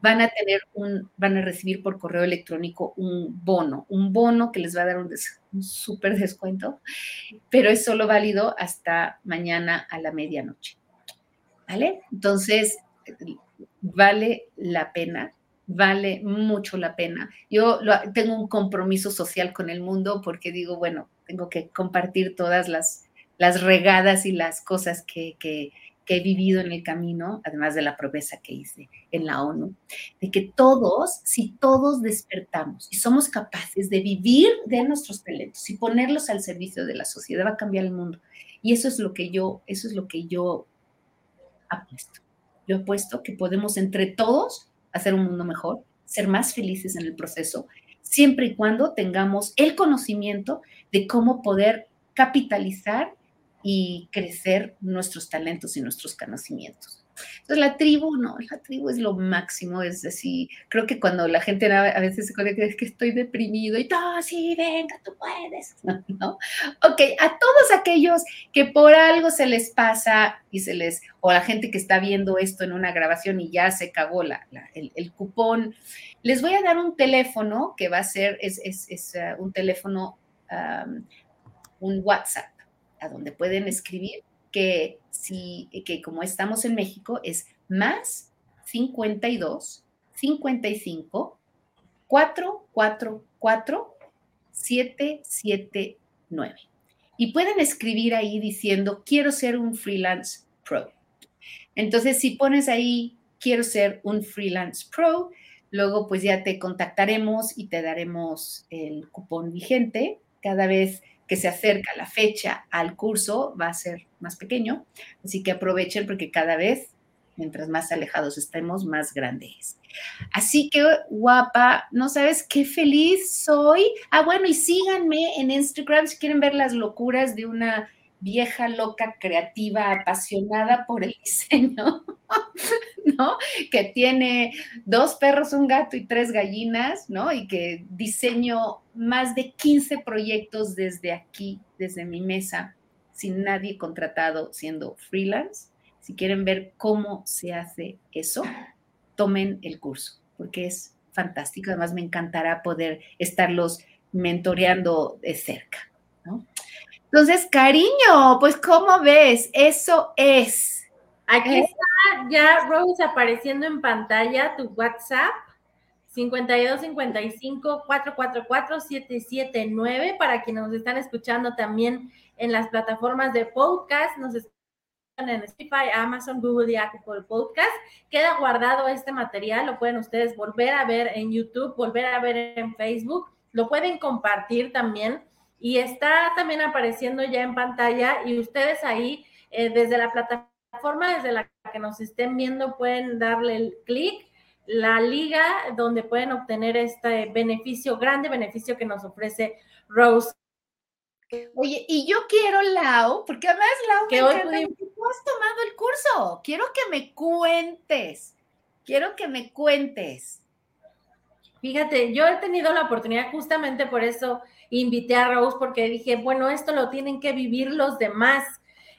van a tener un, van a recibir por correo electrónico un bono, un bono que les va a dar un, un súper descuento, pero es solo válido hasta mañana a la medianoche. ¿Vale? Entonces, vale la pena, vale mucho la pena. Yo tengo un compromiso social con el mundo porque digo, bueno, tengo que compartir todas las, las regadas y las cosas que, que, que he vivido en el camino, además de la promesa que hice en la ONU, de que todos, si todos despertamos y somos capaces de vivir de nuestros talentos y ponerlos al servicio de la sociedad, va a cambiar el mundo. Y eso es lo que yo, eso es lo que yo apuesto. Yo apuesto que podemos entre todos hacer un mundo mejor, ser más felices en el proceso, siempre y cuando tengamos el conocimiento de cómo poder capitalizar y crecer nuestros talentos y nuestros conocimientos. Entonces la tribu, no, la tribu es lo máximo, es así, creo que cuando la gente a veces se conecta es que estoy deprimido y todo, sí, venga, tú puedes, ¿no? Ok, a todos aquellos que por algo se les pasa y se les, o la gente que está viendo esto en una grabación y ya se cagó la, el, cupón, les voy a dar un teléfono que va a ser, es, es, uh, un teléfono, un WhatsApp a donde pueden escribir que si que como estamos en México es más 52 55 444 779. Y pueden escribir ahí diciendo quiero ser un freelance pro. Entonces, si pones ahí quiero ser un freelance pro, luego pues ya te contactaremos y te daremos el cupón vigente. Cada vez que se acerca la fecha al curso va a ser más pequeño, así que aprovechen porque cada vez, mientras más alejados estemos, más grande es. Así que guapa, no sabes qué feliz soy. Ah, bueno, y síganme en Instagram si quieren ver las locuras de una vieja, loca, creativa, apasionada por el diseño, ¿no? Que tiene dos perros, un gato y tres gallinas, ¿no? Y que diseño más de 15 proyectos desde aquí, desde mi mesa, sin nadie contratado, siendo freelance. Si quieren ver cómo se hace eso, tomen el curso, porque es fantástico. Además, me encantará poder estarlos mentoreando de cerca, ¿no? Entonces, cariño, pues ¿cómo ves? Eso es. Aquí ¿Eh? está ya Rose apareciendo en pantalla tu WhatsApp 52 55 444 779 para quienes nos están escuchando también en las plataformas de podcast, nos escuchan en Spotify, Amazon, Google y Apple Podcast. Queda guardado este material, lo pueden ustedes volver a ver en YouTube, volver a ver en Facebook, lo pueden compartir también y está también apareciendo ya en pantalla y ustedes ahí eh, desde la plataforma, desde la que nos estén viendo, pueden darle el clic, la liga donde pueden obtener este beneficio, grande beneficio que nos ofrece Rose. Oye, y yo quiero, Lau, porque además, Lau, que hoy tú has tomado el curso. Quiero que me cuentes. Quiero que me cuentes. Fíjate, yo he tenido la oportunidad justamente por eso invité a Rose porque dije, bueno, esto lo tienen que vivir los demás.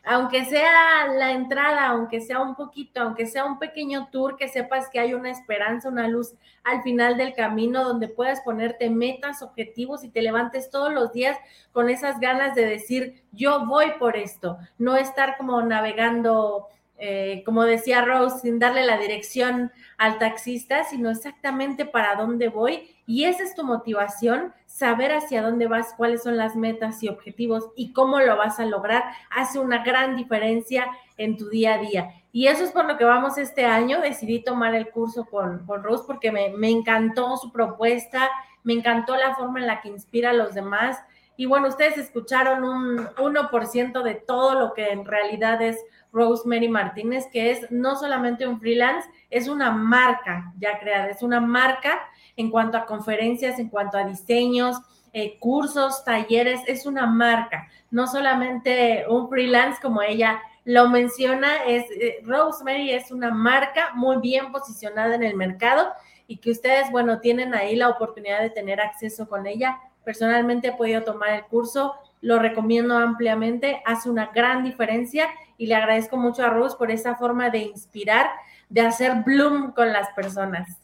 aunque sea la entrada, aunque sea un poquito, aunque sea un pequeño tour, que sepas que hay una esperanza, una luz al final del camino donde puedas ponerte metas, objetivos y te levantes todos los días con esas ganas de decir, yo voy por esto, no estar como navegando eh, como decía Rose, sin darle la dirección al taxista, sino exactamente para dónde voy. Y esa es tu motivación, saber hacia dónde vas, cuáles son las metas y objetivos y cómo lo vas a lograr, hace una gran diferencia en tu día a día. Y eso es por lo que vamos este año. Decidí tomar el curso con, con Rose porque me, me encantó su propuesta, me encantó la forma en la que inspira a los demás. Y bueno, ustedes escucharon un 1% de todo lo que en realidad es Rosemary Martínez, que es no solamente un freelance, es una marca ya creada, es una marca en cuanto a conferencias, en cuanto a diseños, eh, cursos, talleres, es una marca, no solamente un freelance como ella lo menciona, es eh, Rosemary es una marca muy bien posicionada en el mercado y que ustedes, bueno, tienen ahí la oportunidad de tener acceso con ella. Personalmente he podido tomar el curso, lo recomiendo ampliamente, hace una gran diferencia y le agradezco mucho a Rose por esa forma de inspirar, de hacer bloom con las personas.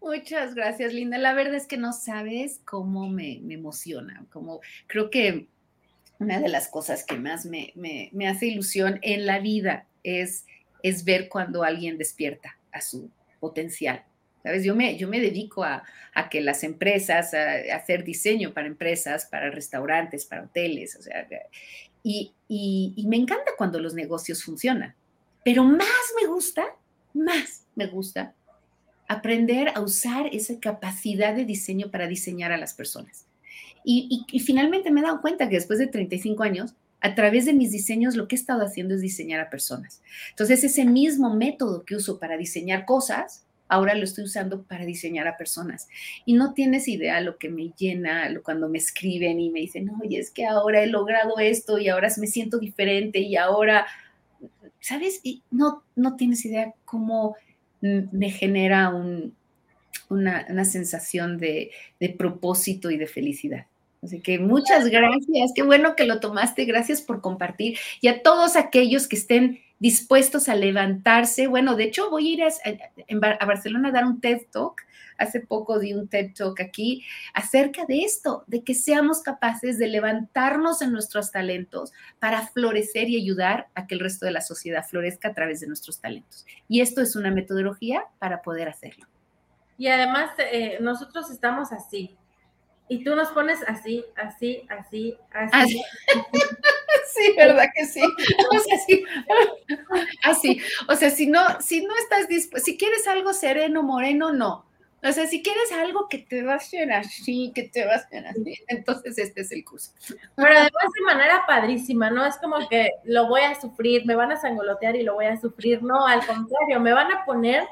Muchas gracias, Linda. La verdad es que no sabes cómo me, emociona, como creo que una de las cosas que más me, hace ilusión en la vida es, es ver cuando alguien despierta a su potencial ¿Sabes? Yo me, yo me dedico a, que las empresas, a, hacer diseño para empresas, para restaurantes, para hoteles, o sea, y, y, me encanta cuando los negocios funcionan. Pero más me gusta, más me gusta aprender a usar esa capacidad de diseño para diseñar a las personas. Y, y, finalmente me he dado cuenta que después de 35 años, a través de mis diseños, lo que he estado haciendo es diseñar a personas. Entonces, ese mismo método que uso para diseñar cosas, ahora lo estoy usando para diseñar a personas. Y no tienes idea lo que me llena cuando me escriben y me dicen, oye, es que ahora he logrado esto y ahora me siento diferente y ahora, ¿sabes? Y no, no tienes idea cómo me genera una, sensación de, de propósito y de felicidad. Así que muchas gracias, qué bueno que lo tomaste, gracias por compartir. Y a todos aquellos que estén dispuestos a levantarse. Bueno, de hecho voy a ir a, Barcelona a dar un TED Talk. Hace poco di un TED Talk aquí acerca de esto, de que seamos capaces de levantarnos en nuestros talentos para florecer y ayudar a que el resto de la sociedad florezca a través de nuestros talentos. Y esto es una metodología para poder hacerlo. Y además, eh, nosotros estamos así. Y tú nos pones así, así, así, así. Sí, ¿verdad que sí? O sea, sí. Así. O sea, si no, si no estás dispuesto, si quieres algo sereno, moreno, no. O sea, si quieres algo que te va a hacer así, que te va a hacer así, entonces este es el curso. Pero además de manera padrísima, ¿no? Es como que lo voy a sufrir, me van a sangolotear y lo voy a sufrir. No, al contrario, me van a poner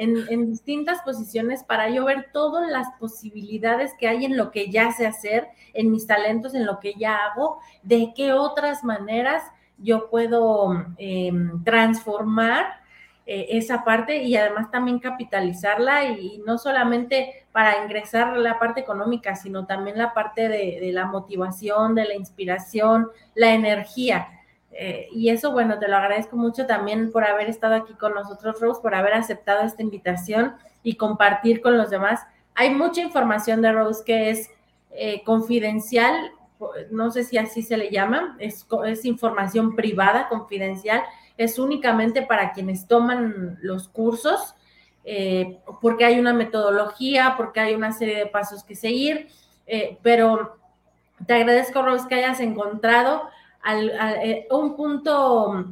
en, distintas posiciones para yo ver todas las posibilidades que hay en lo que ya sé hacer, en mis talentos, en lo que ya hago, de qué otras maneras yo puedo em, transformar eh, esa parte y además también capitalizarla y, no solamente para ingresar la parte económica, sino también la parte de la motivación, de la inspiración, la energía eh, y eso, bueno, te lo agradezco mucho también por haber estado aquí con nosotros, Rose, por haber aceptado esta invitación y compartir con los demás. Hay mucha información de Rose que es eh, confidencial, no sé si así se le llama, es, es información privada, confidencial, es únicamente para quienes toman los cursos, eh, porque hay una metodología, porque hay una serie de pasos que seguir, pero te agradezco, Rose, que hayas encontrado al, eh, un punto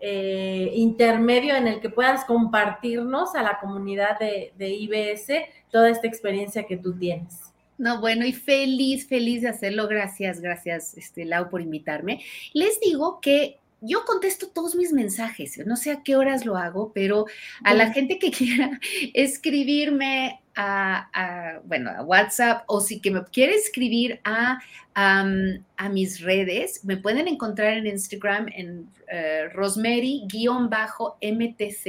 eh, intermedio en el que puedas compartirnos a la comunidad de, de IBS toda esta experiencia que tú tienes. No, bueno, y feliz, feliz de hacerlo. Gracias, gracias, este, Lau, por invitarme. Les digo que yo contesto todos mis mensajes, no sé a qué horas lo hago, pero a la gente que quiera escribirme a, bueno, a WhatsApp o si que me quiere escribir a, a mis redes, me pueden encontrar en Instagram en uh, rosemary-mtz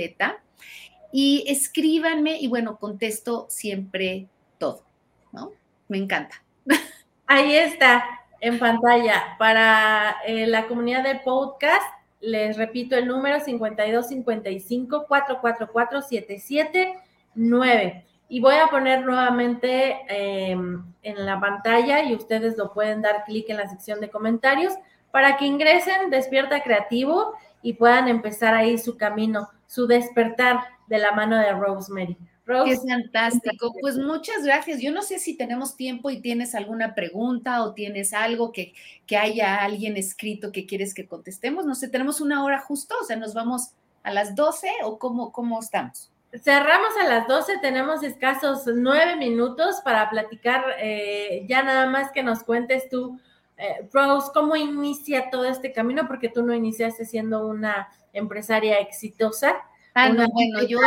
y escríbanme y bueno, contesto siempre todo, ¿no? Me encanta. Ahí está. en pantalla. Para eh, la comunidad de podcast, les repito el número 5255 444 779 y voy a poner nuevamente em, en la pantalla y ustedes lo pueden dar clic en la sección de comentarios para que ingresen Despierta Creativo y puedan empezar ahí su camino, su despertar de la mano de Rosemary. Qué fantástico. Pues muchas gracias. Yo no sé si tenemos tiempo y tienes alguna pregunta o tienes algo que, que haya alguien escrito que quieres que contestemos. No sé, tenemos una hora justo, o sea, nos vamos a las 12 o cómo, cómo estamos. Cerramos a las 12, tenemos escasos nueve minutos para platicar. Eh, ya nada más que nos cuentes tú, eh, Rose, cómo inicia todo este camino, porque tú no iniciaste siendo una empresaria exitosa Ah, no, bueno, yo,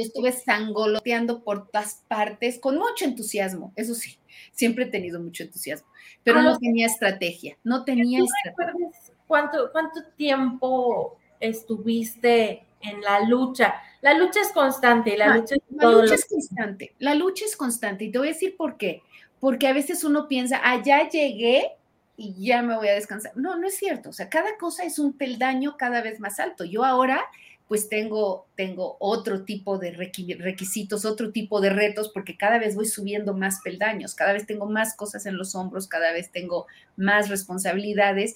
estuve sangoloteando por todas partes con mucho entusiasmo, eso sí, siempre he tenido mucho entusiasmo, pero no tenía estrategia, no tenía estrategia. ¿Cuánto, ¿Cuánto tiempo estuviste en la lucha? La lucha es constante, la, lucha, es, la lucha es constante, la lucha es constante, y te voy a decir por qué, porque a veces uno piensa, ah, ya llegué, y ya me voy a descansar. No, no es cierto. O sea, cada cosa es un peldaño cada vez más alto. Yo ahora pues tengo, tengo otro tipo de requisitos, otro tipo de retos, porque cada vez voy subiendo más peldaños, cada vez tengo más cosas en los hombros, cada vez tengo más responsabilidades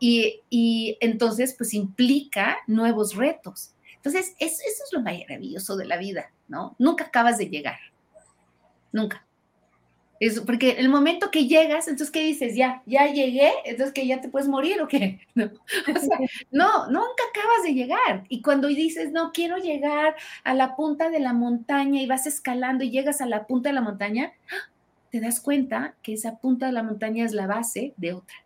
y, y entonces pues implica nuevos retos. Entonces, eso, eso es lo maravilloso de la vida, ¿no? Nunca acabas de llegar, nunca porque el momento que llegas, entonces, ¿qué dices? Ya, ya llegué, entonces que ya te puedes morir o qué? No, nunca acabas de llegar. Y cuando dices, no, quiero llegar a la punta de la montaña y vas escalando y llegas a la punta de la montaña, te das cuenta que esa punta de la montaña es la base de otra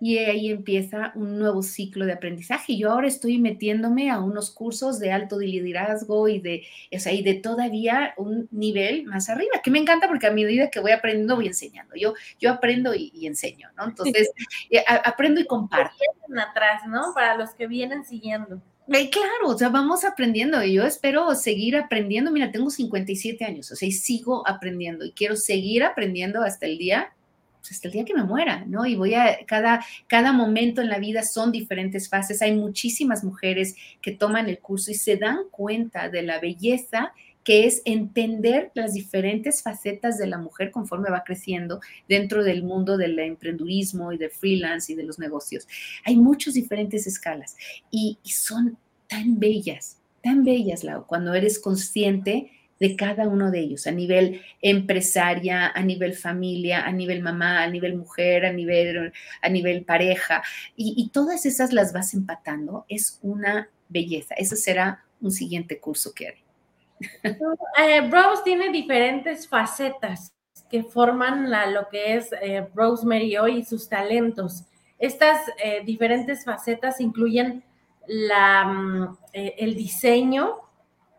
y ahí empieza un nuevo ciclo de aprendizaje. Yo ahora estoy metiéndome a unos cursos de alto liderazgo y de, o sea, y de todavía un nivel más arriba, que me encanta porque a medida que voy aprendiendo voy enseñando. Yo, yo aprendo y, enseño, ¿no? Entonces, eh, aprendo y comparto. atrás, ¿no? Para los que vienen siguiendo. Eh, claro, o sea, vamos aprendiendo y yo espero seguir aprendiendo. Mira, tengo 57 años, o sea, y sigo aprendiendo y quiero seguir aprendiendo hasta el día hasta el día que me muera, ¿no? Y voy a, cada, cada momento en la vida son diferentes fases. Hay muchísimas mujeres que toman el curso y se dan cuenta de la belleza que es entender las diferentes facetas de la mujer conforme va creciendo dentro del mundo del emprendurismo y del freelance y de los negocios. Hay muchas diferentes escalas y, y son tan bellas, tan bellas, Lau, cuando eres consciente de cada uno de ellos, a nivel empresaria, a nivel familia, a nivel mamá, a nivel mujer, a nivel, a nivel pareja, y, todas esas las vas empatando, es una belleza. Ese será un siguiente curso que haré. Eh, Rose tiene diferentes facetas que forman lo que es eh, Rosemary hoy y sus talentos. Estas eh, diferentes facetas incluyen la, mm, el diseño,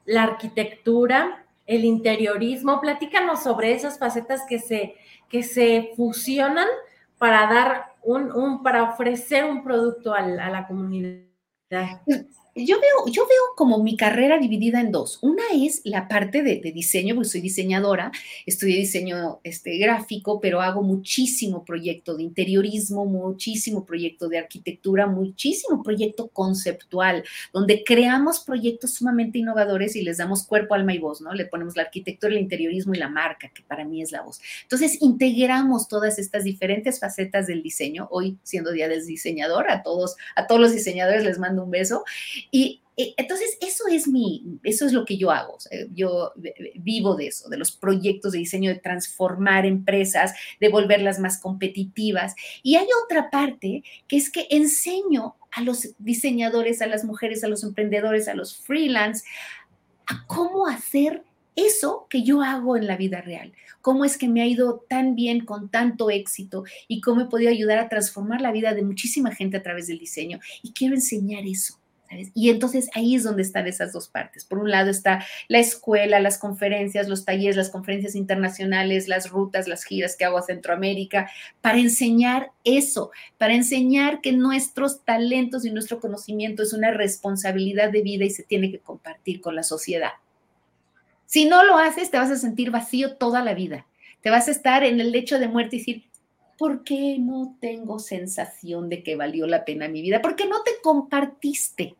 la arquitectura, el interiorismo. Platícanos sobre esas facetas que se, que se fusionan para dar un, un para ofrecer un producto a la comunidad. Yo veo, yo veo como mi carrera dividida en dos. Una es la parte de, diseño, porque soy diseñadora, estudié diseño este, gráfico, pero hago muchísimo proyecto de interiorismo, muchísimo proyecto de arquitectura, muchísimo proyecto conceptual, donde creamos proyectos sumamente innovadores y les damos cuerpo, alma y voz, ¿no? Le ponemos la arquitectura, el interiorismo y la marca, que para mí es la voz. Entonces, integramos todas estas diferentes facetas del diseño. Hoy, siendo Día del Diseñador, a todos, a todos los diseñadores les mando un beso. Y entonces, eso es mi, eso es lo que yo hago. yo vivo de eso, de los proyectos de diseño, de transformar empresas, de volverlas más competitivas. Y hay otra parte que es que enseño a los diseñadores, a las mujeres, a los emprendedores, a los freelance, a cómo hacer eso que yo hago en la vida real. Cómo es que me ha ido tan bien con tanto éxito y cómo he podido ayudar a transformar la vida de muchísima gente a través del diseño. Y quiero enseñar eso. Y entonces ahí es donde están esas dos partes. Por un lado está la escuela, las conferencias, los talleres, las conferencias internacionales, las rutas, las giras que hago a Centroamérica, para enseñar eso, para enseñar que nuestros talentos y nuestro conocimiento es una responsabilidad de vida y se tiene que compartir con la sociedad. Si no lo haces, te vas a sentir vacío toda la vida. Te vas a estar en el lecho de muerte y decir, ¿por qué no tengo sensación de que valió la pena mi vida? Porque no te compartiste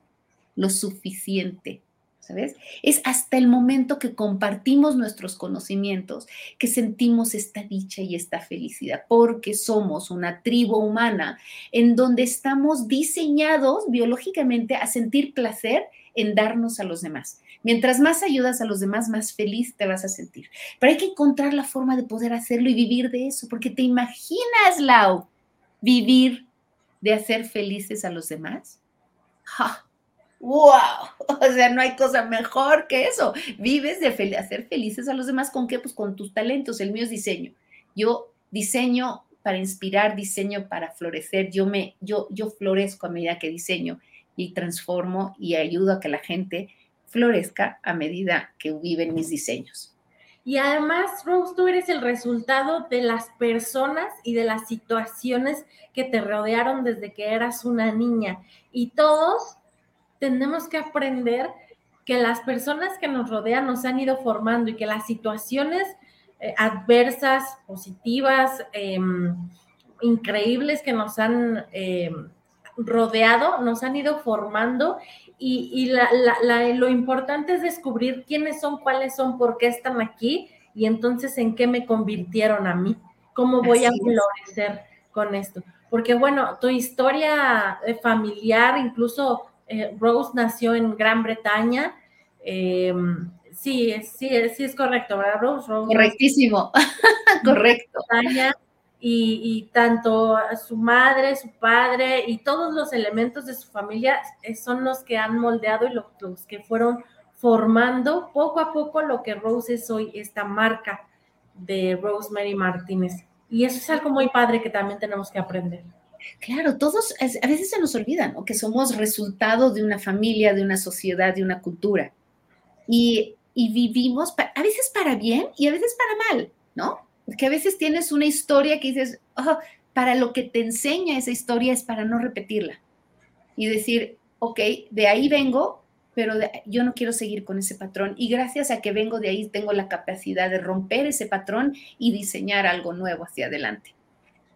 lo suficiente ¿sabes? Es hasta el momento que compartimos nuestros conocimientos que sentimos esta dicha y esta felicidad, porque somos una tribu humana en donde estamos diseñados biológicamente a sentir placer en darnos a los demás. Mientras más ayudas a los demás, más feliz te vas a sentir. Pero hay que encontrar la forma de poder hacerlo y vivir de eso, porque te imaginas, Lau, vivir de hacer felices a los demás. ¡Ja! ¡Wow! O sea, no hay cosa mejor que eso. Vives de hacer felices a los demás. ¿Con qué? Pues con tus talentos. El mío es diseño. Yo diseño para inspirar, diseño para florecer. Yo me, yo, yo florezco a medida que diseño y transformo y ayudo a que la gente florezca a medida que viven mis diseños. Y además, Rose, tú eres el resultado de las personas y de las situaciones que te rodearon desde que eras una niña. Y todos tenemos que aprender que las personas que nos rodean nos han ido formando y que las situaciones eh, adversas, positivas, em, increíbles que nos han em, rodeado, nos han ido formando y, lo importante es descubrir quiénes son, cuáles son, por qué están aquí y entonces en qué me convirtieron a mí, cómo voy a florecer con esto. Porque bueno, tu historia eh, familiar, incluso eh, Rose nació en Gran Bretaña. Eh, sí, sí, sí es correcto, ¿verdad, Rose? Correctísimo, correcto. Y, y, tanto su madre, su padre y todos los elementos de su familia son los que han moldeado y los, que fueron formando poco a poco lo que Rose es hoy, esta marca de Rosemary Martínez. Y eso es algo muy padre que también tenemos que aprender. Claro, todos a veces se nos olvidan que somos resultado de una familia, de una sociedad, de una cultura. Y, vivimos a veces para bien y a veces para mal, ¿no? Porque a veces tienes una historia que dices, oh, para lo que te enseña esa historia es para no repetirla. Y decir, ok, de ahí vengo, pero yo no quiero seguir con ese patrón. Y gracias a que vengo de ahí, tengo la capacidad de romper ese patrón y diseñar algo nuevo hacia adelante.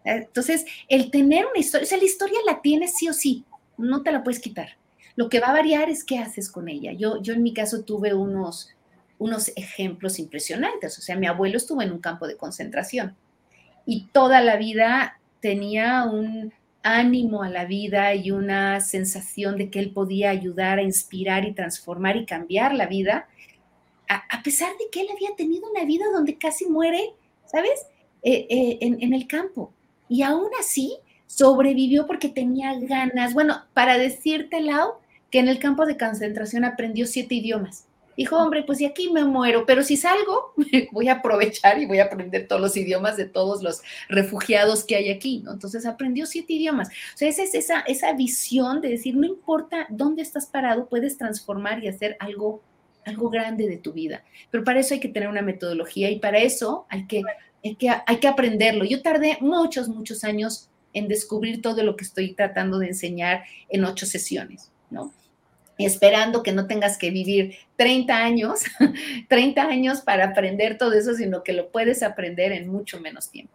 Entonces, el tener una historia, o sea, la historia la tienes sí o sí, no te la puedes quitar. Lo que va a variar es qué haces con ella. Yo, yo en mi caso tuve unos, unos ejemplos impresionantes. O sea, mi abuelo estuvo en un campo de concentración y toda la vida tenía un ánimo a la vida y una sensación de que él podía ayudar a inspirar y transformar y cambiar la vida, a, pesar de que él había tenido una vida donde casi muere, ¿sabes? Eh, eh, en, en, el campo y aún así sobrevivió porque tenía ganas. Bueno, para decirte, Lau, que en el campo de concentración aprendió siete idiomas. Dijo, hombre, pues de aquí me muero, pero si salgo, voy a aprovechar y voy a aprender todos los idiomas de todos los refugiados que hay aquí, ¿no? Entonces aprendió siete idiomas. O sea, esa es esa, esa visión de decir, no importa dónde estás parado, puedes transformar y hacer algo, algo grande de tu vida. Pero para eso hay que tener una metodología y para eso hay que hay que, hay que aprenderlo. Yo tardé muchos, muchos años en descubrir todo lo que estoy tratando de enseñar en ocho sesiones, ¿no? esperando que no tengas que vivir 30 años, 30 años para aprender todo eso, sino que lo puedes aprender en mucho menos tiempo.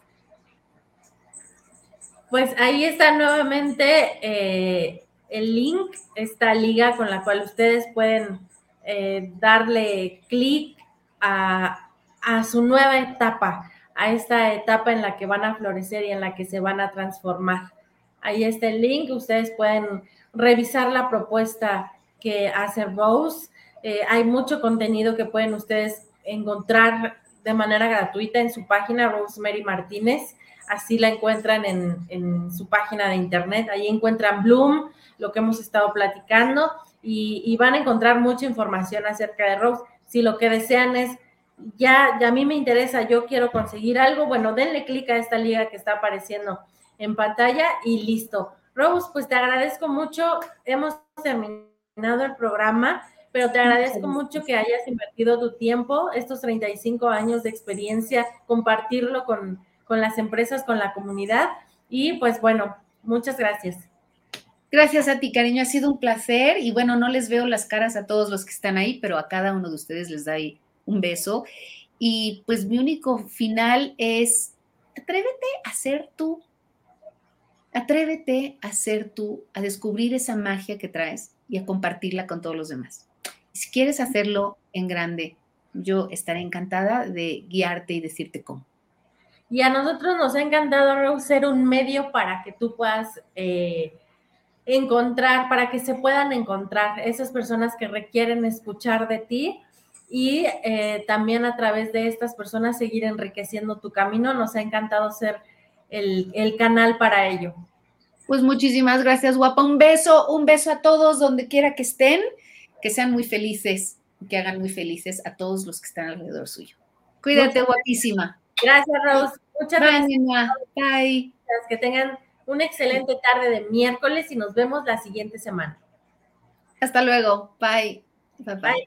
Pues ahí está nuevamente eh, el link, esta liga con la cual ustedes pueden eh, darle clic a, a su nueva etapa a esta etapa en la que van a florecer y en la que se van a transformar. Ahí está el link, ustedes pueden revisar la propuesta que hace Rose. Eh, hay mucho contenido que pueden ustedes encontrar de manera gratuita en su página, Rosemary Martínez. Así la encuentran en, su página de internet. Ahí encuentran Bloom, lo que hemos estado platicando, y, y van a encontrar mucha información acerca de Rose. Si lo que desean es ya, ya a mí me interesa, yo quiero conseguir algo, bueno, denle clic a esta liga que está apareciendo en pantalla y listo. Rose, pues te agradezco mucho, hemos terminado el programa, pero te agradezco mucho que hayas invertido tu tiempo, estos 35 años de experiencia, compartirlo con, con las empresas, con la comunidad y pues bueno, muchas gracias. Gracias a ti, cariño. Ha sido un placer. Y bueno, no les veo las caras a todos los que están ahí, pero a cada uno de ustedes les ahí un beso. Y pues mi único final es, atrévete a ser tú. Atrévete a ser tú, a descubrir esa magia que traes y a compartirla con todos los demás. Si quieres hacerlo en grande, yo estaré encantada de guiarte y decirte cómo. Y a nosotros nos ha encantado, ser un medio para que tú puedas eh, encontrar, para que se puedan encontrar esas personas que requieren escuchar de ti y eh, también a través de estas personas seguir enriqueciendo tu camino. Nos ha encantado ser el, el canal para ello. Pues muchísimas gracias, guapa. Un beso, un beso a todos donde quiera que estén, que sean muy felices, que hagan muy felices a todos los que están alrededor suyo. Cuídate, guapísima. Gracias, Rose. Muchas gracias. Bye. Que tengan una excelente tarde de miércoles y nos vemos la siguiente semana. Hasta luego. Bye. bye. bye.